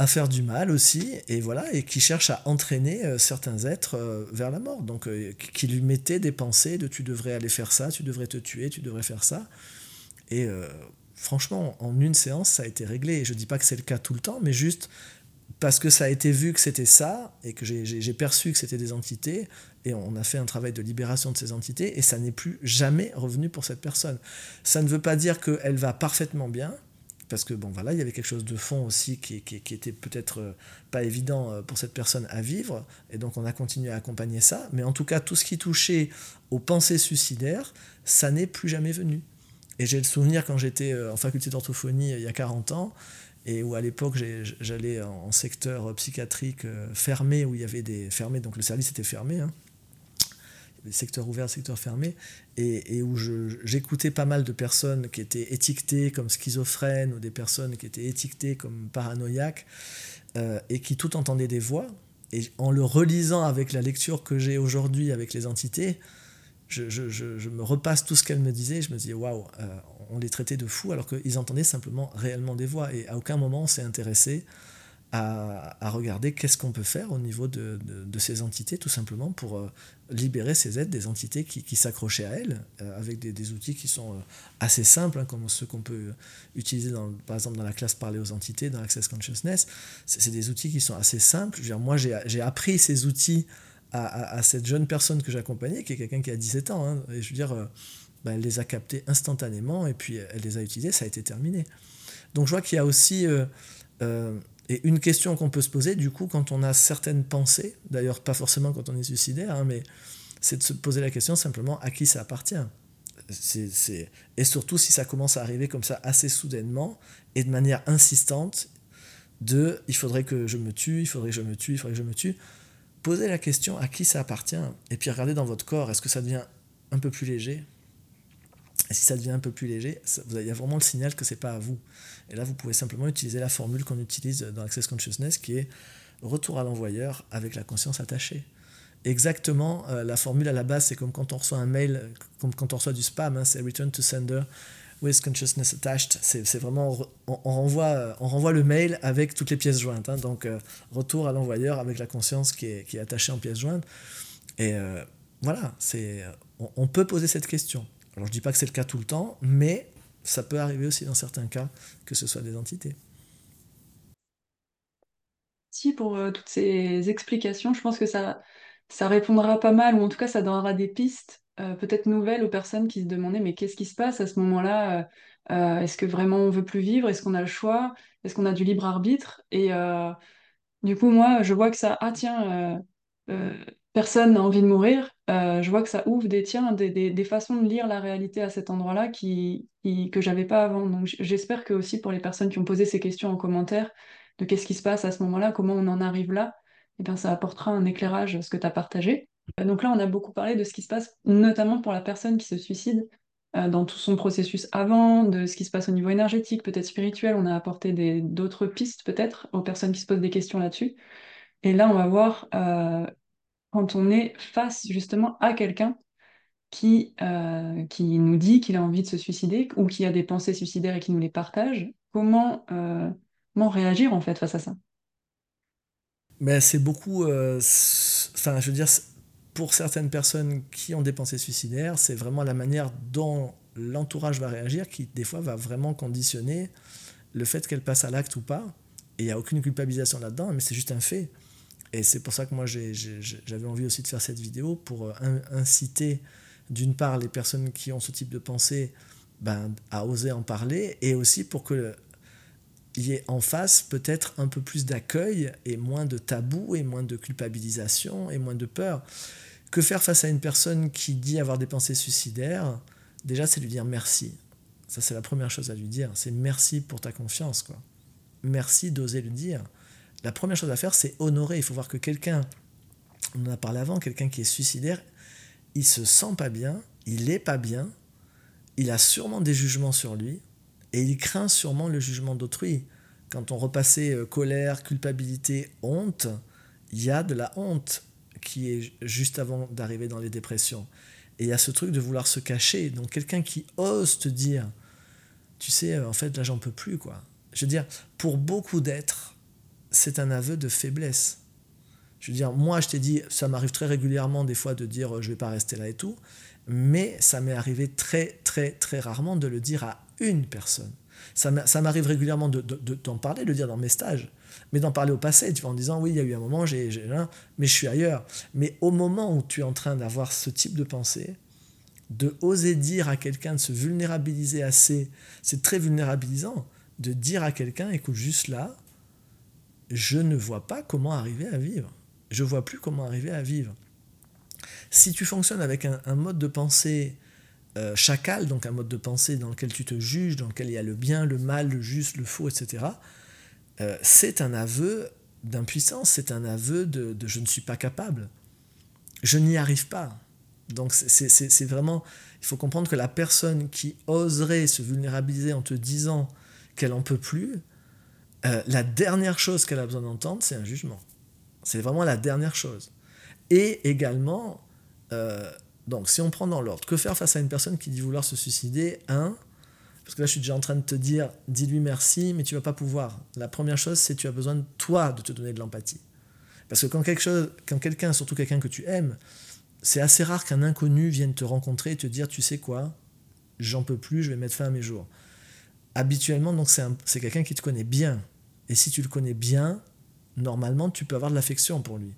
à faire du mal aussi, et voilà, et qui cherche à entraîner euh, certains êtres euh, vers la mort. Donc, euh, qui lui mettait des pensées de tu devrais aller faire ça, tu devrais te tuer, tu devrais faire ça. Et franchement, en une séance, ça a été réglé. Et je dis pas que c'est le cas tout le temps, mais juste parce que ça a été vu que c'était ça, et que j'ai perçu que c'était des entités, et on a fait un travail de libération de ces entités, et ça n'est plus jamais revenu pour cette personne. Ça ne veut pas dire qu'elle va parfaitement bien, parce que bon voilà, il y avait quelque chose de fond aussi qui, était peut-être euh, pas évident euh, pour cette personne à vivre, et donc on a continué à accompagner ça, mais en tout cas tout ce qui touchait aux pensées suicidaires, ça n'est plus jamais venu. Et j'ai le souvenir quand j'étais euh, en faculté d'orthophonie il y a 40 ans, et où à l'époque j'allais en secteur psychiatrique fermé, où il y avait des... fermés, donc le service était fermé, hein, secteur ouvert, secteur fermé, et, et où j'écoutais pas mal de personnes qui étaient étiquetées comme schizophrènes ou des personnes qui étaient étiquetées comme paranoïaques euh, et qui tout entendaient des voix. Et en le relisant avec la lecture que j'ai aujourd'hui avec les entités, je, je, je, me repasse tout ce qu'elles me disaient. Je me dis, waouh, euh, on les traitait de fous alors qu'ils entendaient simplement réellement des voix. Et à aucun moment on s'est intéressé à, regarder qu'est-ce qu'on peut faire au niveau de, de, ces entités, tout simplement pour euh, libérer ces êtres des entités qui, qui s'accrochaient à elles, euh, avec des, des, outils qui sont euh, assez simples, hein, comme ceux qu'on peut utiliser, dans, par exemple, dans la classe Parler aux entités, dans Access Consciousness. C'est des outils qui sont assez simples. Je veux dire, moi, j'ai appris ces outils à, à, cette jeune personne que j'accompagnais, qui est quelqu'un qui a 17 ans. Hein, et je veux dire, ben, elle les a captés instantanément, et puis elle les a utilisés, ça a été terminé. Donc je vois qu'il y a aussi... Et une question qu'on peut se poser, du coup, quand on a certaines pensées, d'ailleurs pas forcément quand on est suicidaire, hein, mais c'est de se poser la question simplement à qui ça appartient. Et surtout si ça commence à arriver comme ça assez soudainement et de manière insistante, de il faudrait que je me tue, il faudrait que je me tue, il faudrait que je me tue. Posez la question à qui ça appartient et puis regardez dans votre corps, est-ce que ça devient un peu plus léger? Si ça devient un peu plus léger, il y a vraiment le signal que c'est pas à vous. Et là, vous pouvez simplement utiliser la formule qu'on utilise dans Access Consciousness, qui est retour à l'envoyeur avec la conscience attachée. Exactement, euh, la formule à la base, c'est comme quand on reçoit un mail, comme quand on reçoit du spam, hein, c'est return to sender with consciousness attached. C'est vraiment, on, renvoie, le mail avec toutes les pièces jointes. Hein. donc, euh, retour à l'envoyeur avec la conscience qui est, attachée en pièces jointes. Et euh, voilà, on peut poser cette question. Alors je dis pas que c'est le cas tout le temps, mais ça peut arriver aussi dans certains cas que ce soit des entités. Si pour euh, toutes ces explications, je pense que ça, ça répondra pas mal, ou en tout cas ça donnera des pistes euh, peut-être nouvelles aux personnes qui se demandaient mais qu'est-ce qui se passe à ce moment-là euh, Est-ce que vraiment on veut plus vivre Est-ce qu'on a le choix Est-ce qu'on a du libre arbitre? Et du coup, moi, je vois que ça, ah tiens, personne n'a envie de mourir, euh, je vois que ça ouvre des, tiens, des, des, façons de lire la réalité à cet endroit-là qui, qui, que j'avais pas avant. Donc j'espère que aussi pour les personnes qui ont posé ces questions en commentaire, de qu'est-ce qui se passe à ce moment-là, comment on en arrive là, eh bien, ça apportera un éclairage à ce que tu as partagé. Euh, donc là, on a beaucoup parlé de ce qui se passe, notamment pour la personne qui se suicide, euh, dans tout son processus avant, de ce qui se passe au niveau énergétique, peut-être spirituel. On a apporté d'autres pistes, peut-être, aux personnes qui se posent des questions là-dessus. Et là, on va voir quand on est face justement à quelqu'un qui, euh, qui nous dit qu'il a envie de se suicider ou qui a des pensées suicidaires et qui nous les partage, comment, euh, comment réagir en fait face à ça? Mais c'est beaucoup, euh, enfin je veux dire, pour certaines personnes qui ont des pensées suicidaires, c'est vraiment la manière dont l'entourage va réagir qui des fois va vraiment conditionner le fait qu'elle passe à l'acte ou pas. Et il n'y a aucune culpabilisation là-dedans, mais c'est juste un fait. Et c'est pour ça que moi j'avais envie aussi de faire cette vidéo pour euh, inciter d'une part les personnes qui ont ce type de pensée ben, à oser en parler et aussi pour qu'il y ait en face peut-être un peu plus d'accueil et moins de tabou et moins de culpabilisation et moins de peur. Que faire face à une personne qui dit avoir des pensées suicidaires? Déjà, c'est lui dire merci. Ça, c'est la première chose à lui dire. C'est merci pour ta confiance. quoi. merci d'oser le dire. La première chose à faire, c'est honorer. Il faut voir que quelqu'un, on en a parlé avant, quelqu'un qui est suicidaire, il se sent pas bien, il n'est pas bien, il a sûrement des jugements sur lui, et il craint sûrement le jugement d'autrui. Quand on repassait euh, colère, culpabilité, honte, il y a de la honte qui est juste avant d'arriver dans les dépressions. Et il y a ce truc de vouloir se cacher. Donc quelqu'un qui ose te dire, tu sais, euh, en fait, là, j'en peux plus, quoi. Je veux dire, pour beaucoup d'êtres, c'est un aveu de faiblesse. Je veux dire, moi, je t'ai dit, ça m'arrive très régulièrement des fois de dire, euh, je vais pas rester là et tout, mais ça m'est arrivé très, très, très rarement de le dire à une personne. Ça m'arrive régulièrement de, t'en parler, de le dire dans mes stages, mais d'en parler au passé, tu vois, en disant, oui, il y a eu un moment, j'ai, mais je suis ailleurs. Mais au moment où tu es en train d'avoir ce type de pensée, de oser dire à quelqu'un, de se vulnérabiliser assez, c'est très vulnérabilisant, de dire à quelqu'un, écoute, juste là, je ne vois pas comment arriver à vivre. Je vois plus comment arriver à vivre. Si tu fonctionnes avec un, mode de pensée euh, chacal, donc un mode de pensée dans lequel tu te juges, dans lequel il y a le bien, le mal, le juste, le faux, etc., euh, c'est un aveu d'impuissance, c'est un aveu de, de, je ne suis pas capable. Je n'y arrive pas. Donc c'est vraiment, il faut comprendre que la personne qui oserait se vulnérabiliser en te disant qu'elle en peut plus, euh, la dernière chose qu'elle a besoin d'entendre, c'est un jugement. C'est vraiment la dernière chose. Et également, euh, donc si on prend dans l'ordre, que faire face à une personne qui dit vouloir se suicider Un, parce que là je suis déjà en train de te dire, dis-lui merci, mais tu vas pas pouvoir. La première chose, c'est tu as besoin de toi de te donner de l'empathie. Parce que quand quelque chose, quand quelqu'un, surtout quelqu'un que tu aimes, c'est assez rare qu'un inconnu vienne te rencontrer et te dire, tu sais quoi, j'en peux plus, je vais mettre fin à mes jours. Habituellement, donc c'est quelqu'un qui te connaît bien. Et si tu le connais bien, normalement, tu peux avoir de l'affection pour lui.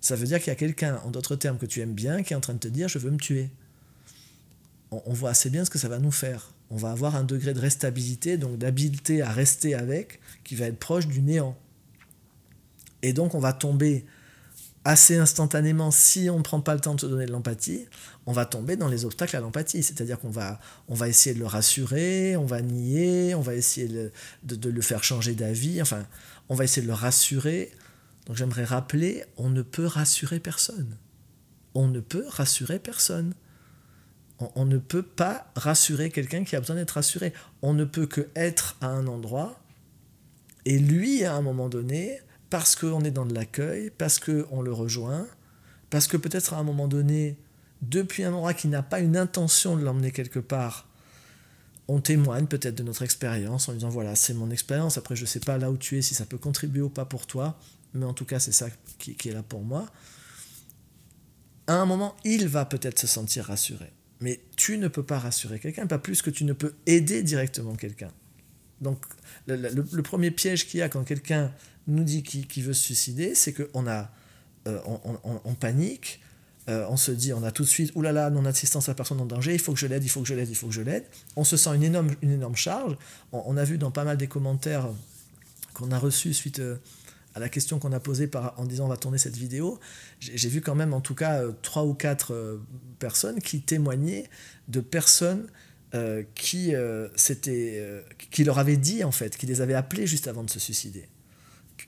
Ça veut dire qu'il y a quelqu'un, en d'autres termes, que tu aimes bien, qui est en train de te dire, je veux me tuer. On, on voit assez bien ce que ça va nous faire. On va avoir un degré de restabilité, donc d'habileté à rester avec, qui va être proche du néant. Et donc on va tomber assez instantanément, si on ne prend pas le temps de se donner de l'empathie, on va tomber dans les obstacles à l'empathie. C'est-à-dire qu'on va, on va essayer de le rassurer, on va nier, on va essayer de, le faire changer d'avis, enfin, on va essayer de le rassurer. Donc j'aimerais rappeler, on ne peut rassurer personne. On ne peut rassurer personne. On, on ne peut pas rassurer quelqu'un qui a besoin d'être rassuré. On ne peut que être à un endroit et lui, à un moment donné, parce qu'on est dans de l'accueil, parce qu'on le rejoint, parce que peut-être à un moment donné, depuis un endroit qui n'a pas une intention de l'emmener quelque part, on témoigne peut-être de notre expérience en disant voilà, c'est mon expérience, après je ne sais pas là où tu es, si ça peut contribuer ou pas pour toi, mais en tout cas c'est ça qui, est là pour moi. À un moment, il va peut-être se sentir rassuré, mais tu ne peux pas rassurer quelqu'un, pas plus que tu ne peux aider directement quelqu'un. Donc le, le premier piège qu'il y a quand quelqu'un nous dit qu'il veut se suicider, c'est qu'on euh, on, panique, euh, on se dit, on a tout de suite, oulala, non-assistance à personne en danger, il faut que je l'aide, il faut que je l'aide, il faut que je l'aide. On se sent une énorme, une énorme charge. On, a vu dans pas mal des commentaires qu'on a reçus suite euh, à la question qu'on a posée par, en disant on va tourner cette vidéo, j'ai vu quand même en tout cas trois ou quatre personnes qui témoignaient de personnes qui, qui leur avaient dit en fait, qui les avaient appelés juste avant de se suicider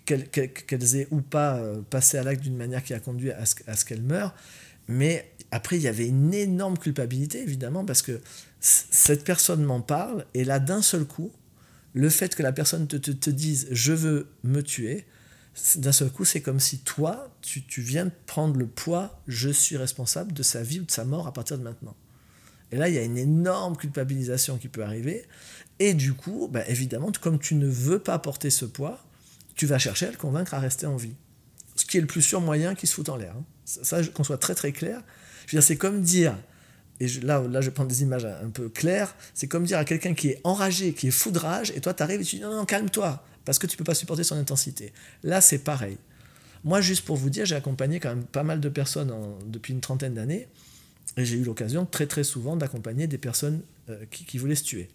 qu'elles aient ou pas euh, passé à l'acte d'une manière qui a conduit à ce, qu'elles meurent. Mais après, il y avait une énorme culpabilité, évidemment, parce que cette personne m'en parle, et là, d'un seul coup, le fait que la personne te, dise je veux me tuer, d'un seul coup, c'est comme si toi, tu, tu, viens de prendre le poids, je suis responsable de sa vie ou de sa mort à partir de maintenant. Et là, il y a une énorme culpabilisation qui peut arriver. Et du coup, bah, évidemment, comme tu ne veux pas porter ce poids, tu vas chercher à le convaincre à rester en vie. Ce qui est le plus sûr moyen qui se fout en l'air. Hein. Ça, qu'on soit très très clair. Je veux dire, c'est comme dire, et là, là je prends des images un peu claires, c'est comme dire à quelqu'un qui est enragé, qui est fou de rage, et toi tu arrives et tu dis non, non, calme-toi, parce que tu peux pas supporter son intensité. Là, c'est pareil. Moi, juste pour vous dire, j'ai accompagné quand même pas mal de personnes depuis une trentaine d'années, et j'ai eu l'occasion très très souvent d'accompagner des personnes euh, qui, qui voulaient se tuer.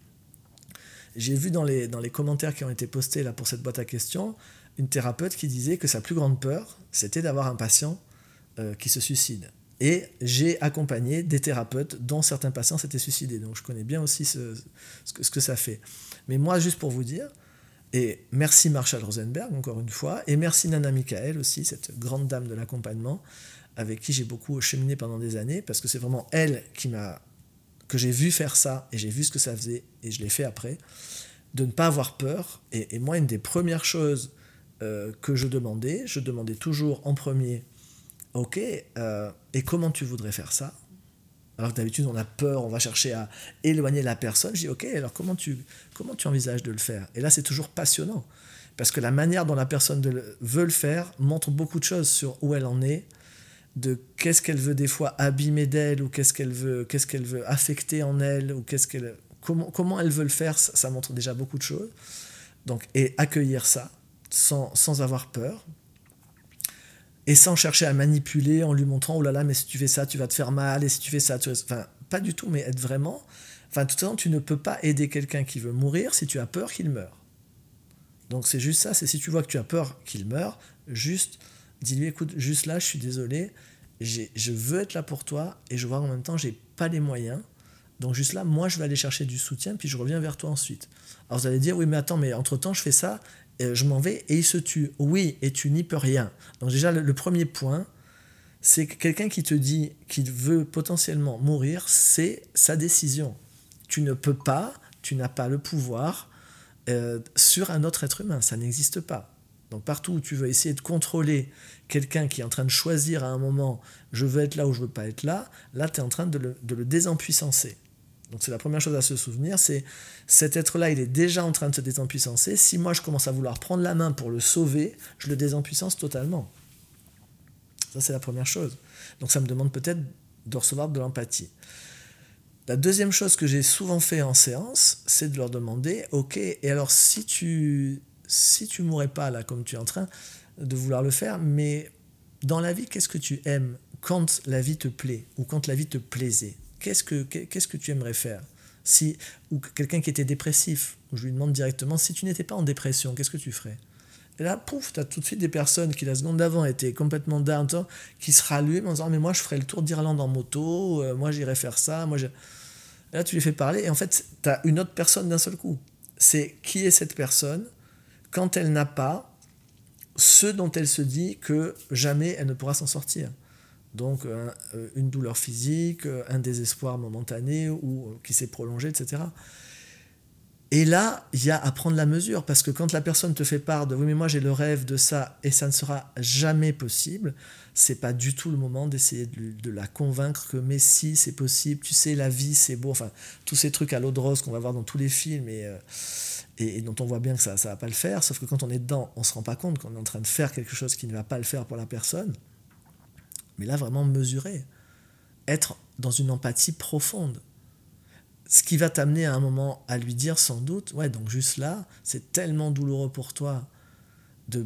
J'ai vu dans les, dans les commentaires qui ont été postés là pour cette boîte à questions, une thérapeute qui disait que sa plus grande peur, c'était d'avoir un patient euh, qui se suicide. Et j'ai accompagné des thérapeutes dont certains patients s'étaient suicidés. Donc je connais bien aussi ce, que, ce, que, ça fait. Mais moi, juste pour vous dire, Et merci Marshall Rosenberg, encore une fois, et merci Nana Michael aussi, cette grande dame de l'accompagnement, avec qui j'ai beaucoup cheminé pendant des années, parce que c'est vraiment elle qui m'a que j'ai vu faire ça, et j'ai vu ce que ça faisait, et je l'ai fait après, de ne pas avoir peur. Et, moi, une des premières choses euh, que je demandais, je demandais toujours en premier, ok, euh, et comment tu voudrais faire ça? Alors que d'habitude, on a peur, on va chercher à éloigner la personne. Je dis, ok, alors comment tu, comment tu envisages de le faire? Et là, c'est toujours passionnant. Parce que la manière dont la personne veut le faire montre beaucoup de choses sur où elle en est, de qu'est-ce qu'elle veut des fois abîmer d'elle, ou qu'est-ce qu'elle veut, qu'est-ce qu'elle veut affecter en elle, ou qu'est-ce qu'elle, comment, comment elle veut le faire, ça, montre déjà beaucoup de choses. Donc, et accueillir ça sans, sans avoir peur, et sans chercher à manipuler en lui montrant oh là là mais si tu fais ça tu vas te faire mal et si tu fais ça tu enfin pas du tout mais être vraiment enfin de toute façon tu ne peux pas aider quelqu'un qui veut mourir si tu as peur qu'il meure donc c'est juste ça c'est si tu vois que tu as peur qu'il meure juste dis-lui écoute juste là je suis désolé je veux être là pour toi et je vois en même temps j'ai pas les moyens donc juste là moi je vais aller chercher du soutien puis je reviens vers toi ensuite alors vous allez dire oui mais attends mais entre temps je fais ça je m'en vais et il se tue. Oui, et tu n'y peux rien. Donc déjà, le, premier point, c'est que quelqu'un qui te dit qu'il veut potentiellement mourir, c'est sa décision. Tu ne peux pas, tu n'as pas le pouvoir euh, sur un autre être humain, ça n'existe pas. Donc partout où tu veux essayer de contrôler quelqu'un qui est en train de choisir à un moment, je veux être là ou je veux pas être là, là tu es en train de le, de le désempuissancer. Donc c'est la première chose à se souvenir, c'est cet être-là, il est déjà en train de se désempuissancer. Si moi je commence à vouloir prendre la main pour le sauver, je le désempuissance totalement. Ça c'est la première chose. Donc ça me demande peut-être de recevoir de l'empathie. La deuxième chose que j'ai souvent fait en séance, c'est de leur demander, ok, et alors si tu si tu mourrais pas là comme tu es en train de vouloir le faire, mais dans la vie, qu'est-ce que tu aimes quand la vie te plaît ou quand la vie te plaisait? Qu'est-ce que, qu'est-ce que tu aimerais faire? Si, Ou quelqu'un qui était dépressif, je lui demande directement, si tu n'étais pas en dépression, qu'est-ce que tu ferais? Et là, pouf, tu as tout de suite des personnes qui, la seconde d'avant, étaient complètement down, qui se rallument en disant, mais moi, je ferais le tour d'Irlande en moto, euh, moi, j'irais faire ça, moi, là, tu les fais parler, et en fait, tu as une autre personne d'un seul coup. C'est qui est cette personne quand elle n'a pas ce dont elle se dit que jamais elle ne pourra s'en sortir. Donc euh, une douleur physique, un désespoir momentané ou qui s'est prolongé, etc. Et là, il y a à prendre la mesure, parce que quand la personne te fait part de oui, mais moi j'ai le rêve de ça et ça ne sera jamais possible, c'est pas du tout le moment d'essayer de, la convaincre que mais si c'est possible, tu sais, la vie c'est beau, enfin tous ces trucs à l'eau de rose qu'on va voir dans tous les films et, euh, et, dont on voit bien que ça ne va pas le faire, sauf que quand on est dedans, on se rend pas compte qu'on est en train de faire quelque chose qui ne va pas le faire pour la personne mais là vraiment mesurer, être dans une empathie profonde. Ce qui va t'amener à un moment à lui dire sans doute, ouais, donc juste là, c'est tellement douloureux pour toi de,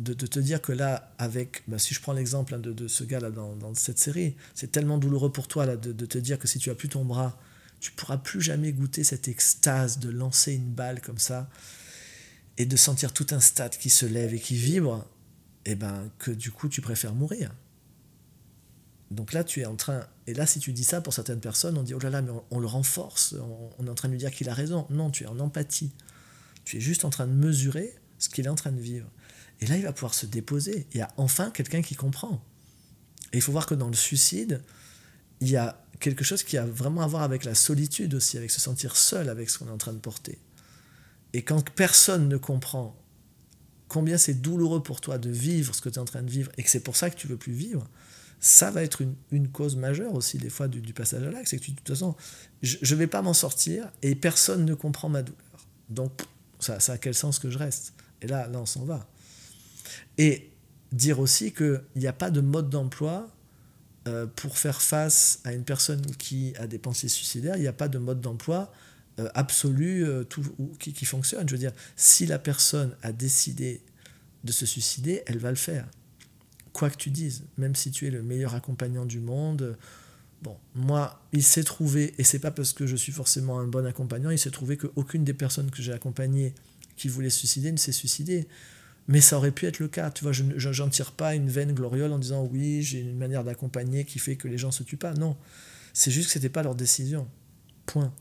de, te dire que là, avec, bah, si je prends l'exemple hein, de, de, ce gars-là dans, dans, cette série, c'est tellement douloureux pour toi là, de, de, te dire que si tu as plus ton bras, tu pourras plus jamais goûter cette extase de lancer une balle comme ça et de sentir tout un stade qui se lève et qui vibre, et eh ben que du coup tu préfères mourir. Donc là, tu es en train. Et là, si tu dis ça pour certaines personnes, on dit oh là là, mais on, le renforce, on, est en train de lui dire qu'il a raison. Non, tu es en empathie. Tu es juste en train de mesurer ce qu'il est en train de vivre. Et là, il va pouvoir se déposer. Il y a enfin quelqu'un qui comprend. Et il faut voir que dans le suicide, il y a quelque chose qui a vraiment à voir avec la solitude aussi, avec se sentir seul avec ce qu'on est en train de porter. Et quand personne ne comprend combien c'est douloureux pour toi de vivre ce que tu es en train de vivre et que c'est pour ça que tu veux plus vivre, ça va être une, cause majeure aussi des fois du, passage à l'acte. C'est que tu, de toute façon, je ne vais pas m'en sortir et personne ne comprend ma douleur. Donc, ça, ça a quel sens que je reste? Et là, là, on s'en va. Et dire aussi qu'il n'y a pas de mode d'emploi euh, pour faire face à une personne qui a des pensées suicidaires. Il n'y a pas de mode d'emploi euh, absolu euh, tout, qui, fonctionne. Je veux dire, si la personne a décidé de se suicider, elle va le faire quoi que tu dises, même si tu es le meilleur accompagnant du monde. Bon, moi, il s'est trouvé, et c'est pas parce que je suis forcément un bon accompagnant, il s'est trouvé qu'aucune des personnes que j'ai accompagnées qui voulaient se suicider ne s'est suicidée. Mais ça aurait pu être le cas. Tu vois, je n'en tire pas une veine gloriole en disant oui, j'ai une manière d'accompagner qui fait que les gens se tuent pas. Non, c'est juste que c'était pas leur décision. Point.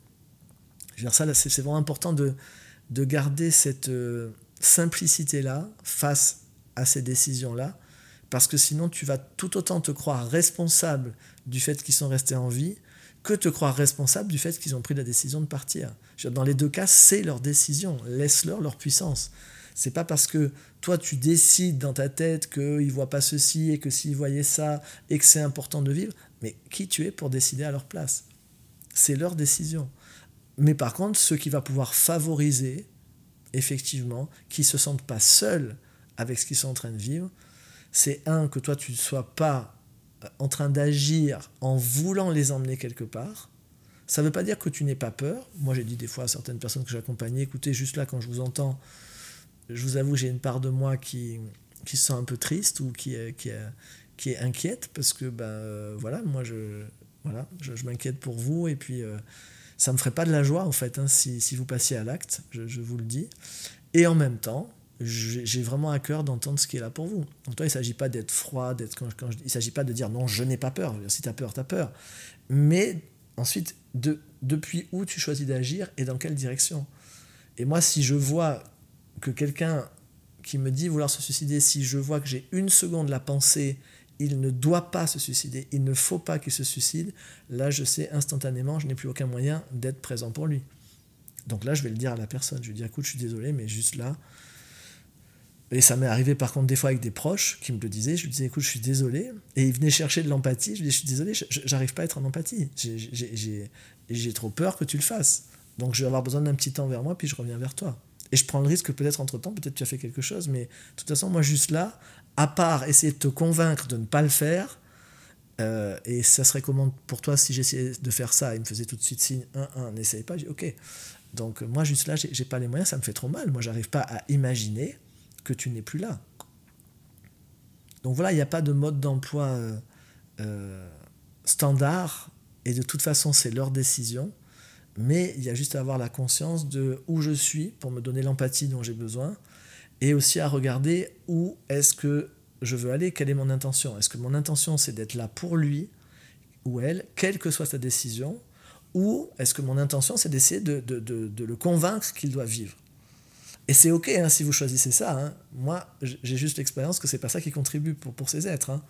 Je veux dire, ça, c'est vraiment important de, de garder cette euh, simplicité-là face à ces décisions-là, parce que sinon tu vas tout autant te croire responsable du fait qu'ils sont restés en vie que te croire responsable du fait qu'ils ont pris la décision de partir. Dans les deux cas, c'est leur décision. Laisse-leur leur puissance. C'est pas parce que toi tu décides dans ta tête qu'ils voient pas ceci et que s'ils voyaient ça et que c'est important de vivre, mais qui tu es pour décider à leur place? C'est leur décision. Mais par contre, ce qui va pouvoir favoriser, effectivement, qu'ils se sentent pas seuls avec ce qu'ils sont en train de vivre, c'est un, que toi tu ne sois pas euh, en train d'agir en voulant les emmener quelque part. Ça ne veut pas dire que tu n'aies pas peur. Moi, j'ai dit des fois à certaines personnes que j'accompagnais, écoutez, juste là, quand je vous entends, je vous avoue, j'ai une part de moi qui, qui se sent un peu triste ou qui, qui, qui est inquiète parce que, ben, voilà, moi, je, voilà, je, m'inquiète pour vous et puis euh, ça me ferait pas de la joie, en fait, hein, si, si, vous passiez à l'acte, je, je, vous le dis. Et en même temps, j'ai vraiment à cœur d'entendre ce qui est là pour vous. Donc, toi, il ne s'agit pas d'être froid, d'être quand, quand il ne s'agit pas de dire non, je n'ai pas peur. Si tu as peur, tu as peur. Mais ensuite, de, depuis où tu choisis d'agir et dans quelle direction? Et moi, si je vois que quelqu'un qui me dit vouloir se suicider, si je vois que j'ai une seconde la pensée, il ne doit pas se suicider, il ne faut pas qu'il se suicide, là je sais instantanément, je n'ai plus aucun moyen d'être présent pour lui. Donc là je vais le dire à la personne, je lui dire écoute je suis désolé mais juste là, et ça m'est arrivé par contre des fois avec des proches qui me le disaient, je lui disais écoute je suis désolé, et ils venaient chercher de l'empathie, je lui disais je suis désolé, j'arrive pas à être en empathie, j'ai trop peur que tu le fasses. Donc je vais avoir besoin d'un petit temps vers moi, puis je reviens vers toi. Et je prends le risque que peut-être entre-temps, peut-être tu as fait quelque chose, mais de toute façon, moi, juste là, à part essayer de te convaincre de ne pas le faire, euh, et ça serait comment pour toi si j'essayais de faire ça Il me faisait tout de suite signe 1-1, n'essaye pas. J'ai ok. Donc moi, juste là, j'ai pas les moyens, ça me fait trop mal. Moi, j'arrive pas à imaginer que tu n'es plus là. Donc voilà, il n'y a pas de mode d'emploi euh, euh, standard, et de toute façon, c'est leur décision mais il y a juste à avoir la conscience de où je suis pour me donner l'empathie dont j'ai besoin, et aussi à regarder où est-ce que je veux aller, quelle est mon intention. Est-ce que mon intention c'est d'être là pour lui ou elle, quelle que soit sa décision, ou est-ce que mon intention c'est d'essayer de, de, de, le convaincre qu'il doit vivre et c'est ok hein, si vous choisissez ça. Hein. Moi, j'ai juste l'expérience que c'est pas ça qui contribue pour, pour ces êtres. Hein.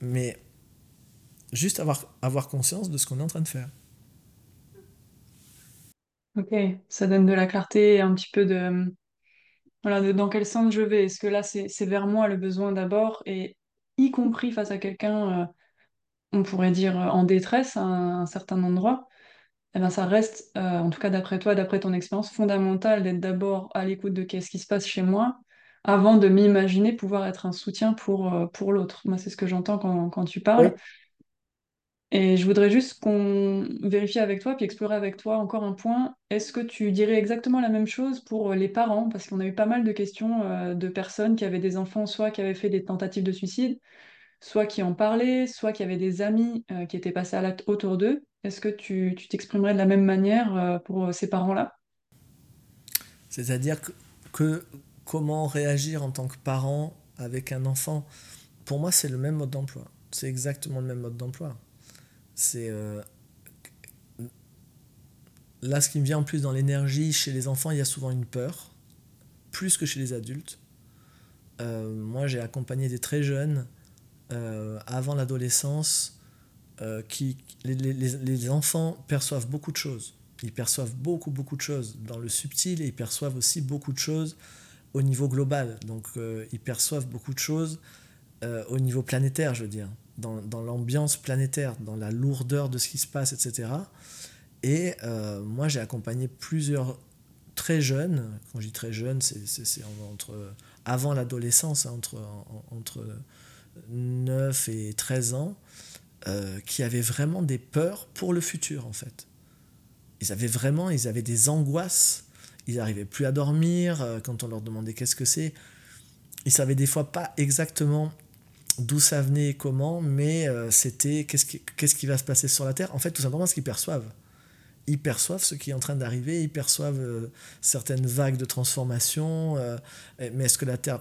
Mais juste avoir, avoir conscience de ce qu'on est en train de faire. Ok, ça donne de la clarté et un petit peu de, voilà, de dans quel sens je vais. Est-ce que là, c'est c'est vers moi le besoin d'abord, et y compris face à quelqu'un, euh, on pourrait dire euh, en détresse à un, certain endroit, eh ben, ça reste, euh, en tout cas d'après toi, d'après ton expérience, fondamental d'être d'abord à l'écoute de qu'est-ce qui se passe chez moi, avant de m'imaginer pouvoir être un soutien pour, pour l'autre. Moi, c'est ce que j'entends quand, quand tu parles. Et je voudrais juste qu'on vérifie avec toi, puis explorer avec toi encore un point. Est-ce que tu dirais exactement la même chose pour les parents? Parce qu'on a eu pas mal de questions euh, de personnes qui avaient des enfants, soit qui avaient fait des tentatives de suicide, soit qui en parlaient, soit qui avaient des amis euh, qui étaient passés à l'acte autour d'eux. Est-ce que tu t'exprimerais de la même manière euh, pour ces parents-là? C'est-à-dire que, que comment réagir en tant que parent avec un enfant, pour moi, c'est le même mode d'emploi. C'est exactement le même mode d'emploi. C'est. Euh, là, ce qui me vient en plus dans l'énergie, chez les enfants, il y a souvent une peur, plus que chez les adultes. Euh, moi, j'ai accompagné des très jeunes euh, avant l'adolescence. qui, les, les, les, enfants perçoivent beaucoup de choses. Ils perçoivent beaucoup, beaucoup de choses dans le subtil et ils perçoivent aussi beaucoup de choses au niveau global. Donc, ils perçoivent beaucoup de choses au niveau planétaire, je veux dire dans, l'ambiance planétaire, dans la lourdeur de ce qui se passe, etc. Et euh, moi, j'ai accompagné plusieurs très jeunes, quand je dis très jeunes, c'est avant l'adolescence, hein, entre, entre 9 et 13 ans, euh, qui avaient vraiment des peurs pour le futur, en fait. Ils avaient vraiment, ils avaient des angoisses, ils n'arrivaient plus à dormir, euh, quand on leur demandait qu'est-ce que c'est, ils savaient des fois pas exactement d'où ça venait et comment, mais euh, c'était qu'est-ce qui, va se passer sur la Terre. En fait, tout simplement ce qu'ils perçoivent. Ils perçoivent ce qui est en train d'arriver, ils perçoivent euh, certaines vagues de transformation, euh, mais est-ce que la Terre...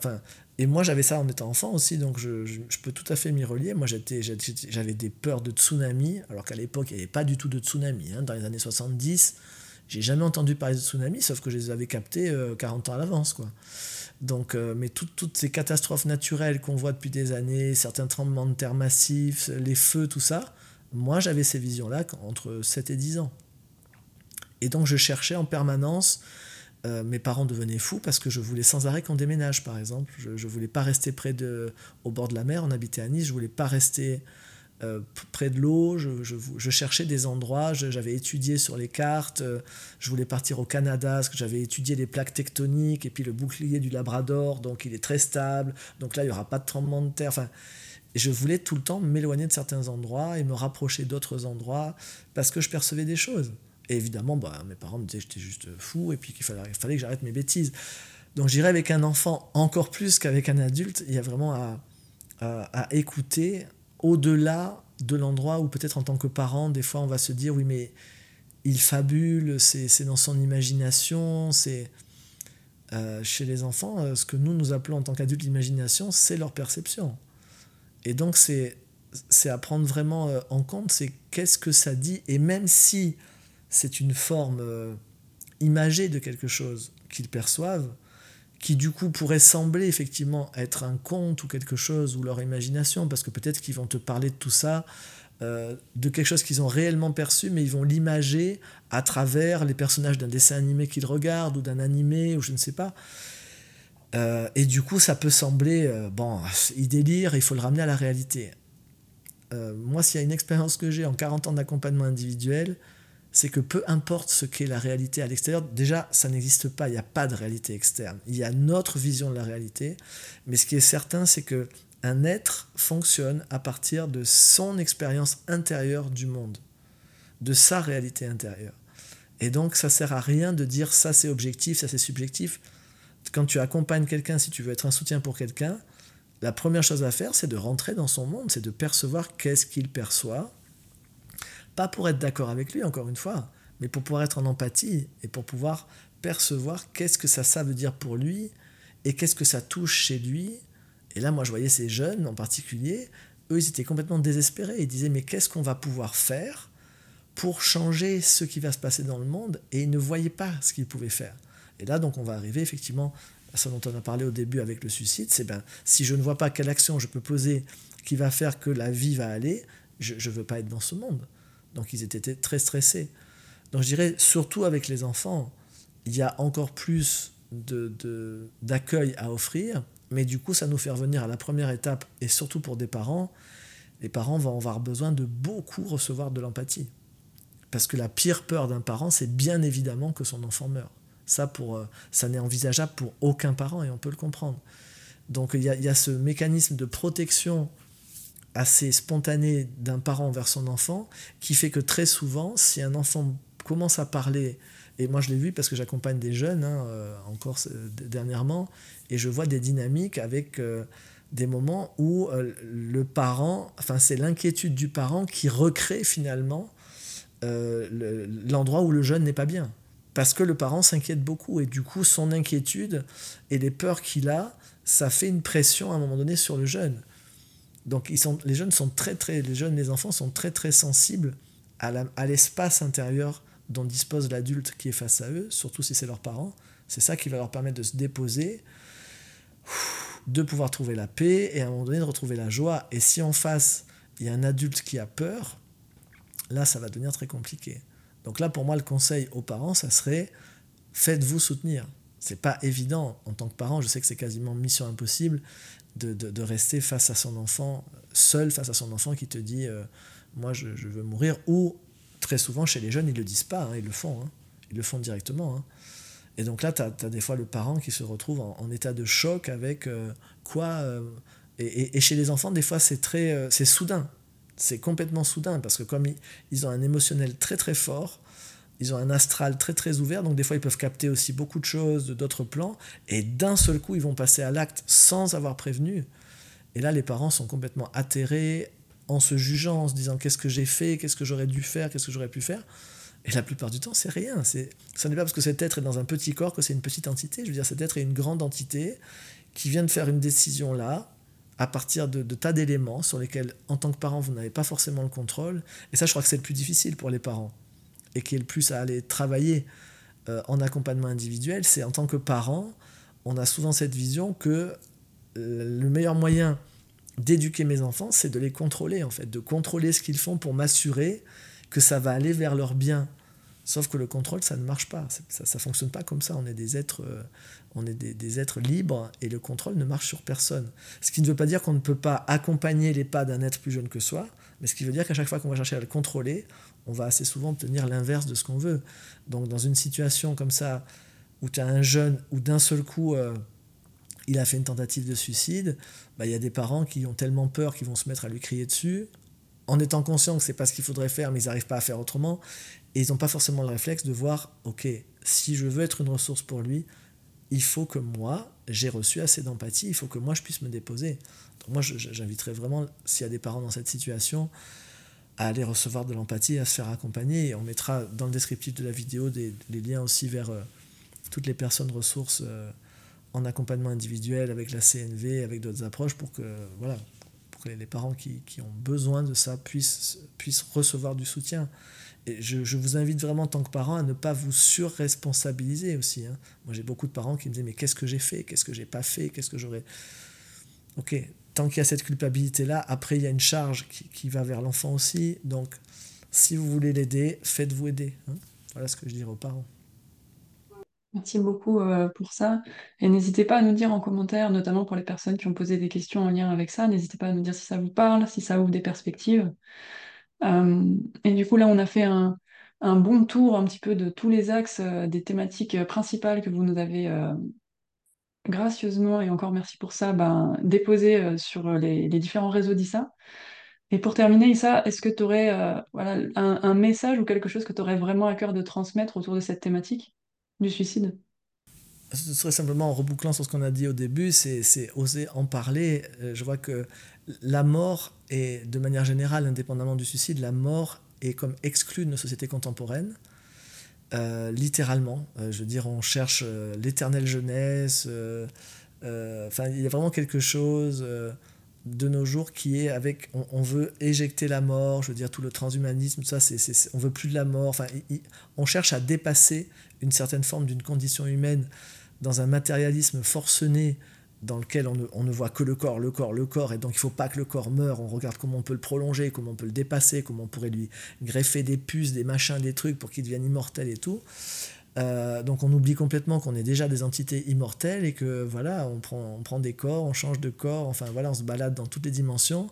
Et moi j'avais ça en étant enfant aussi, donc je, peux tout à fait m'y relier. Moi j'avais des peurs de tsunami, alors qu'à l'époque il n'y avait pas du tout de tsunami. Hein. Dans les années 70, J'ai jamais entendu parler de tsunami, sauf que je les avais captés 40 ans à l'avance, quoi. Donc, mais toutes ces catastrophes naturelles qu'on voit depuis des années, certains tremblements de terre massifs, les feux, tout ça, moi j'avais ces visions-là entre 7 et 10 ans. Et donc je cherchais en permanence euh, mes parents devenaient fous parce que je voulais sans arrêt qu'on déménage, par exemple. Je ne voulais pas rester près de, au bord de la mer, on habitait à Nice, je voulais pas rester euh, près de l'eau, je, cherchais des endroits, j'avais étudié sur les cartes, euh, je voulais partir au Canada, parce que j'avais étudié les plaques tectoniques, et puis le bouclier du Labrador, donc il est très stable, donc là il n'y aura pas de tremblement de terre. Enfin, je voulais tout le temps m'éloigner de certains endroits et me rapprocher d'autres endroits parce que je percevais des choses. Et évidemment, bah, mes parents me disaient que j'étais juste fou et puis qu'il fallait, que j'arrête mes bêtises. Donc j'irais avec un enfant encore plus qu'avec un adulte. Il y a vraiment à, à, écouter au-delà de l'endroit où peut-être en tant que parent, des fois on va se dire oui mais il fabule, c'est dans son imagination, c'est... Euh, chez les enfants, euh, ce que nous nous appelons en tant qu'adultes l'imagination, c'est leur perception. Et donc c'est à prendre vraiment euh, en compte, c'est qu'est-ce que ça dit, et même si c'est une forme imagée de quelque chose qu'ils perçoivent, qui du coup pourrait sembler effectivement être un conte ou quelque chose, ou leur imagination, parce que peut-être qu'ils vont te parler de tout ça, euh, de quelque chose qu'ils ont réellement perçu, mais ils vont l'imager à travers les personnages d'un dessin animé qu'ils regardent, ou d'un animé, ou je ne sais pas. Euh, et du coup, ça peut sembler, bon, il délire, il faut le ramener à la réalité. moi, s'il y a une expérience que j'ai en 40 ans d'accompagnement individuel, c'est que peu importe ce qu'est la réalité à l'extérieur, déjà, ça n'existe pas, il n'y a pas de réalité externe. Il y a notre vision de la réalité, mais ce qui est certain, c'est que un être fonctionne à partir de son expérience intérieure du monde, de sa réalité intérieure. Et donc, ça sert à rien de dire ça c'est objectif, ça c'est subjectif. Quand tu accompagnes quelqu'un, si tu veux être un soutien pour quelqu'un, la première chose à faire, c'est de rentrer dans son monde, c'est de percevoir qu'est-ce qu'il perçoit, pas pour être d'accord avec lui, encore une fois, mais pour pouvoir être en empathie et pour pouvoir percevoir qu'est-ce que ça, ça veut dire pour lui et qu'est-ce que ça touche chez lui. Et là, moi, je voyais ces jeunes en particulier, eux, ils étaient complètement désespérés. Ils disaient, mais qu'est-ce qu'on va pouvoir faire pour changer ce qui va se passer dans le monde? Et ils ne voyaient pas ce qu'ils pouvaient faire. Et là, donc, on va arriver effectivement à ce dont on a parlé au début avec le suicide, c'est ben, si je ne vois pas quelle action je peux poser qui va faire que la vie va aller, je ne veux pas être dans ce monde. Donc ils étaient très stressés. Donc je dirais, surtout avec les enfants, il y a encore plus d'accueil de, à offrir, mais du coup ça nous fait revenir à la première étape, et surtout pour des parents, les parents vont avoir besoin de beaucoup recevoir de l'empathie. Parce que la pire peur d'un parent, c'est bien évidemment que son enfant meure. Ça, pour, euh, ça n'est envisageable pour aucun parent, et on peut le comprendre. Donc il y, a, il y a ce mécanisme de protection assez spontané d'un parent vers son enfant qui fait que très souvent, si un enfant commence à parler, et moi je l'ai vu parce que j'accompagne des jeunes hein, euh, encore dernièrement, et je vois des dynamiques avec euh, des moments où euh, le parent, enfin c'est l'inquiétude du parent qui recrée finalement l'endroit où le jeune n'est pas bien. Parce que le parent s'inquiète beaucoup et du coup son inquiétude et les peurs qu'il a, ça fait une pression à un moment donné sur le jeune. Donc les jeunes sont très très, les jeunes, les enfants sont très très sensibles à l'espace intérieur dont dispose l'adulte qui est face à eux, surtout si c'est leurs parents. C'est ça qui va leur permettre de se déposer, de pouvoir trouver la paix et à un moment donné de retrouver la joie. Et si en face il y a un adulte qui a peur, là ça va devenir très compliqué. Donc là pour moi le conseil aux parents ça serait faites-vous soutenir. C'est pas évident en tant que parent, je sais que c'est quasiment mission impossible, de, rester face à son enfant, seul face à son enfant qui te dit euh, Moi, je, veux mourir. Ou très souvent, chez les jeunes, ils ne le disent pas, hein, ils le font. Hein. ils le font directement. Hein. Et donc là, tu as, des fois le parent qui se retrouve en, état de choc avec euh, quoi. Euh, et, chez les enfants, des fois, c'est très c'est soudain. C'est complètement soudain parce que comme ils, ont un émotionnel très très fort, ils ont un astral très très ouvert, donc des fois ils peuvent capter aussi beaucoup de choses de d'autres plans, et d'un seul coup ils vont passer à l'acte sans avoir prévenu. Et là les parents sont complètement atterrés en se jugeant, en se disant qu'est-ce que j'ai fait, qu'est-ce que j'aurais dû faire, qu'est-ce que j'aurais pu faire. Et la plupart du temps c'est rien. C'est, ce n'est pas parce que cet être est dans un petit corps que c'est une petite entité. Je veux dire cet être est une grande entité qui vient de faire une décision là, à partir de, de, tas d'éléments sur lesquels, en tant que parent, vous n'avez pas forcément le contrôle. Et ça, je crois que c'est le plus difficile pour les parents et qui est le plus à aller travailler euh, en accompagnement individuel, c'est en tant que parent, on a souvent cette vision que le meilleur moyen d'éduquer mes enfants, c'est de les contrôler en fait, de contrôler ce qu'ils font pour m'assurer que ça va aller vers leur bien. Sauf que le contrôle, ça ne marche pas. Ça ne fonctionne pas comme ça. On est des êtres, euh, on est des, êtres libres et le contrôle ne marche sur personne. Ce qui ne veut pas dire qu'on ne peut pas accompagner les pas d'un être plus jeune que soi, mais ce qui veut dire qu'à chaque fois qu'on va chercher à le contrôler, on va assez souvent obtenir l'inverse de ce qu'on veut. Donc dans une situation comme ça, où tu as un jeune, où d'un seul coup, euh, il a fait une tentative de suicide, bah, il y a des parents qui ont tellement peur qu'ils vont se mettre à lui crier dessus, en étant conscients que c'est pas ce qu'il faudrait faire, mais ils n'arrivent pas à faire autrement. Et ils n'ont pas forcément le réflexe de voir, ok, si je veux être une ressource pour lui, il faut que moi, j'ai reçu assez d'empathie, il faut que moi, je puisse me déposer. Donc moi, j'inviterais vraiment, s'il y a des parents dans cette situation, à aller recevoir de l'empathie, à se faire accompagner. Et on mettra dans le descriptif de la vidéo des, liens aussi vers euh, toutes les personnes ressources euh, en accompagnement individuel avec la CNV, avec d'autres approches, pour que, voilà, pour que les parents qui, qui, ont besoin de ça puissent, puissent recevoir du soutien. Et je, je, vous invite vraiment, en tant que parent, à ne pas vous surresponsabiliser aussi. Hein. Moi, j'ai beaucoup de parents qui me disent Mais qu'est-ce que j'ai fait? Qu'est-ce que j'ai pas fait? Qu'est-ce que j'aurais? Ok, tant qu'il y a cette culpabilité-là, après, il y a une charge qui, qui va vers l'enfant aussi. Donc, si vous voulez l'aider, faites-vous aider. Hein. Voilà ce que je dirais aux parents. Merci beaucoup euh, pour ça. Et n'hésitez pas à nous dire en commentaire, notamment pour les personnes qui ont posé des questions en lien avec ça, n'hésitez pas à nous dire si ça vous parle, si ça ouvre des perspectives. Euh, et du coup, là, on a fait un, bon tour un petit peu de tous les axes euh, des thématiques principales que vous nous avez gracieusement, et encore merci pour ça, ben, déposées sur les, différents réseaux d'ISA. Et pour terminer, Issa, est-ce que tu aurais voilà, un, message ou quelque chose que tu aurais vraiment à cœur de transmettre autour de cette thématique du suicide? Ce serait simplement en rebouclant sur ce qu'on a dit au début, c'est oser en parler. Euh, je vois que la mort est, de manière générale, indépendamment du suicide, la mort est comme exclue de nos sociétés contemporaines. Euh, littéralement, euh, je veux dire, on cherche l'éternelle jeunesse. Enfin, il y a vraiment quelque chose de nos jours qui est avec on, veut éjecter la mort je veux dire tout le transhumanisme ça c'est on veut plus de la mort enfin on cherche à dépasser une certaine forme d'une condition humaine dans un matérialisme forcené dans lequel on ne, on ne, voit que le corps, le corps, le corps, et donc il ne faut pas que le corps meure, on regarde comment on peut le prolonger, comment on peut le dépasser, comment on pourrait lui greffer des puces, des machins, des trucs pour qu'il devienne immortel et tout. Euh, donc on oublie complètement qu'on est déjà des entités immortelles et que voilà, on prend, on prend des corps, on change de corps, enfin voilà, on se balade dans toutes les dimensions.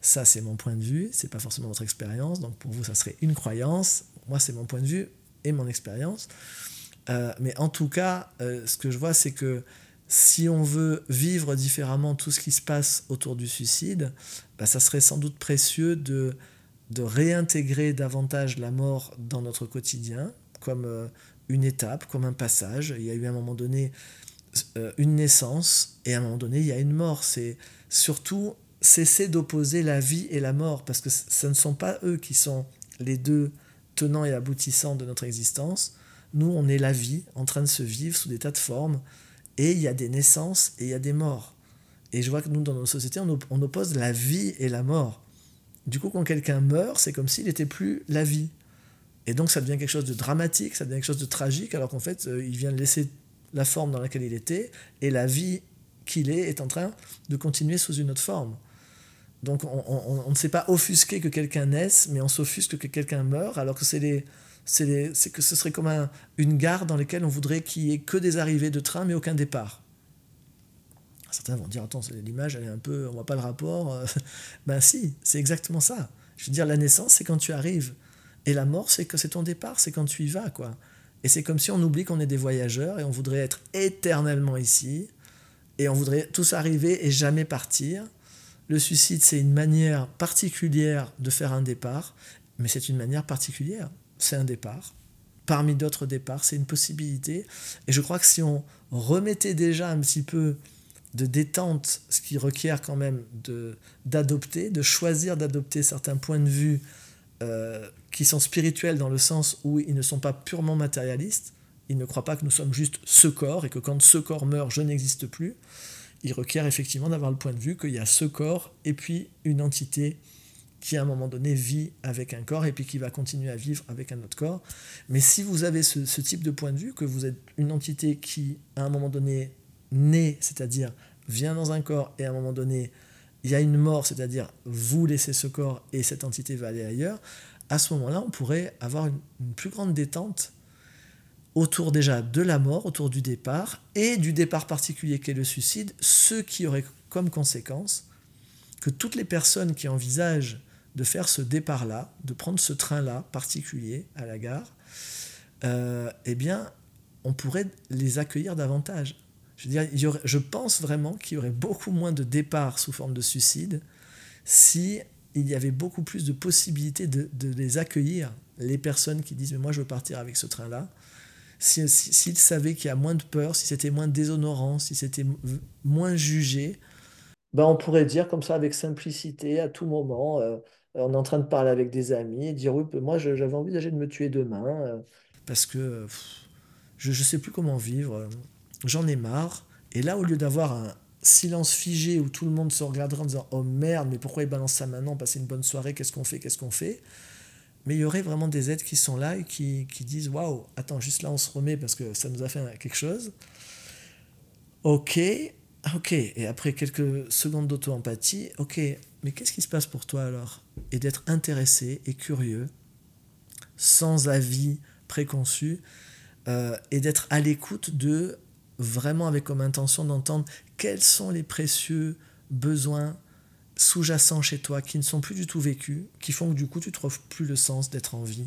Ça, c'est mon point de vue, c'est pas forcément votre expérience, donc pour vous, ça serait une croyance. Moi, c'est mon point de vue et mon expérience. Euh, mais en tout cas, euh, ce que je vois, c'est que si on veut vivre différemment tout ce qui se passe autour du suicide, bah, ça serait sans doute précieux de, de réintégrer davantage la mort dans notre quotidien, comme euh, une étape, comme un passage. Il y a eu à un moment donné une naissance, et à un moment donné, il y a une mort. C'est surtout cesser d'opposer la vie et la mort, parce que ce ne sont pas eux qui sont les deux tenants et aboutissants de notre existence nous, on est la vie en train de se vivre sous des tas de formes, et il y a des naissances et il y a des morts. Et je vois que nous, dans nos sociétés, on, oppose la vie et la mort. Du coup, quand quelqu'un meurt, c'est comme s'il n'était plus la vie. Et donc, ça devient quelque chose de dramatique, ça devient quelque chose de tragique, alors qu'en fait, euh, il vient de laisser la forme dans laquelle il était, et la vie qu'il est est en train de continuer sous une autre forme. Donc, on, ne sait pas offusquer que quelqu'un naisse, mais on s'offusque que quelqu'un meure, alors que c'est les c'est que ce serait comme une gare dans laquelle on voudrait qu'il n'y ait que des arrivées de train mais aucun départ. Certains vont dire attends l'image elle est un peu on voit pas le rapport. *laughs* ben si c'est exactement ça. Je veux dire la naissance c'est quand tu arrives et la mort c'est que c'est ton départ c'est quand tu y vas quoi. Et c'est comme si on oublie qu'on est des voyageurs et on voudrait être éternellement ici et on voudrait tous arriver et jamais partir. Le suicide c'est une manière particulière de faire un départ mais c'est une manière particulière c'est un départ. Parmi d'autres départs, c'est une possibilité. Et je crois que si on remettait déjà un petit peu de détente, ce qui requiert quand même d'adopter, de, choisir d'adopter certains points de vue euh, qui sont spirituels dans le sens où ils ne sont pas purement matérialistes, ils ne croient pas que nous sommes juste ce corps et que quand ce corps meurt, je n'existe plus. Il requiert effectivement d'avoir le point de vue qu'il y a ce corps et puis une entité qui à un moment donné vit avec un corps et puis qui va continuer à vivre avec un autre corps. Mais si vous avez ce, type de point de vue, que vous êtes une entité qui à un moment donné naît, c'est-à-dire vient dans un corps et à un moment donné il y a une mort, c'est-à-dire vous laissez ce corps et cette entité va aller ailleurs, à ce moment-là, on pourrait avoir une, une, plus grande détente autour déjà de la mort, autour du départ, et du départ particulier qu'est le suicide, ce qui aurait comme conséquence que toutes les personnes qui envisagent de faire ce départ-là, de prendre ce train-là particulier à la gare, euh, eh bien, on pourrait les accueillir davantage. Je, veux dire, il y aurait, je pense vraiment qu'il y aurait beaucoup moins de départs sous forme de suicide si il y avait beaucoup plus de possibilités de, les accueillir, les personnes qui disent mais moi je veux partir avec ce train-là. S'ils si, si, savaient qu'il y a moins de peur, si c'était moins déshonorant, si c'était moins jugé, ben on pourrait dire comme ça avec simplicité à tout moment, euh, on est en train de parler avec des amis et dire oui, moi j'avais envisagé de me tuer demain euh, parce que je ne sais plus comment vivre, j'en ai marre. Et là, au lieu d'avoir un silence figé où tout le monde se regarderait en disant oh merde, mais pourquoi il balance ça maintenant, passer une bonne soirée, qu'est-ce qu'on fait, qu'est-ce qu'on fait? Mais il y aurait vraiment des aides qui sont là et qui disent waouh, attends, juste là on se remet parce que ça nous a fait quelque chose. Ok, ok. Et après quelques secondes d'auto-empathie, ok, mais qu'est-ce qui se passe pour toi alors? Et d'être intéressé et curieux, sans avis préconçu, euh, et d'être à l'écoute de vraiment avec comme intention d'entendre quels sont les précieux besoins sous-jacents chez toi qui ne sont plus du tout vécus, qui font que du coup tu trouves plus le sens d'être en vie?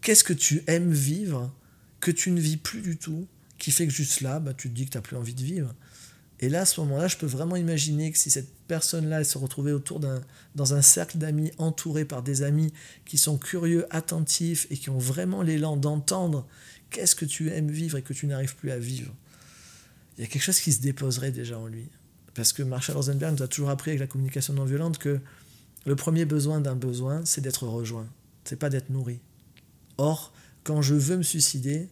Qu'est-ce que tu aimes vivre que tu ne vis plus du tout, qui fait que juste là, bah, tu te dis que tu n'as plus envie de vivre? Et là, à ce moment-là, je peux vraiment imaginer que si cette personne-là se retrouvait autour d'un, dans un cercle d'amis, entouré par des amis qui sont curieux, attentifs et qui ont vraiment l'élan d'entendre qu'est-ce que tu aimes vivre et que tu n'arrives plus à vivre, il y a quelque chose qui se déposerait déjà en lui. Parce que Marshall Rosenberg nous a toujours appris avec la communication non violente que le premier besoin d'un besoin, c'est d'être rejoint, c'est pas d'être nourri. Or, quand je veux me suicider,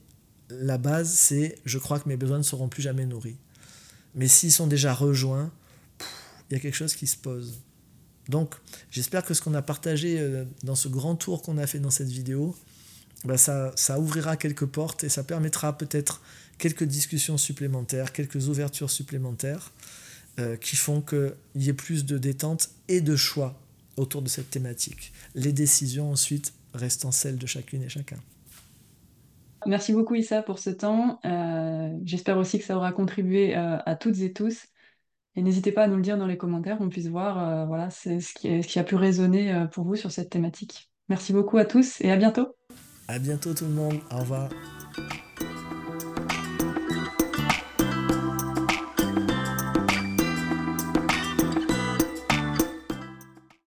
la base, c'est je crois que mes besoins ne seront plus jamais nourris. Mais s'ils sont déjà rejoints, il y a quelque chose qui se pose. Donc, j'espère que ce qu'on a partagé euh, dans ce grand tour qu'on a fait dans cette vidéo, bah ça, ouvrira quelques portes et ça permettra peut-être quelques discussions supplémentaires, quelques ouvertures supplémentaires euh, qui font qu'il y ait plus de détente et de choix autour de cette thématique. Les décisions ensuite restant celles de chacune et chacun. Merci beaucoup Issa pour ce temps. Euh, J'espère aussi que ça aura contribué euh, à toutes et tous. Et n'hésitez pas à nous le dire dans les commentaires, qu'on puisse voir euh, voilà, ce qui, ce qui a pu résonner pour vous sur cette thématique. Merci beaucoup à tous et à bientôt. À bientôt tout le monde. Au revoir.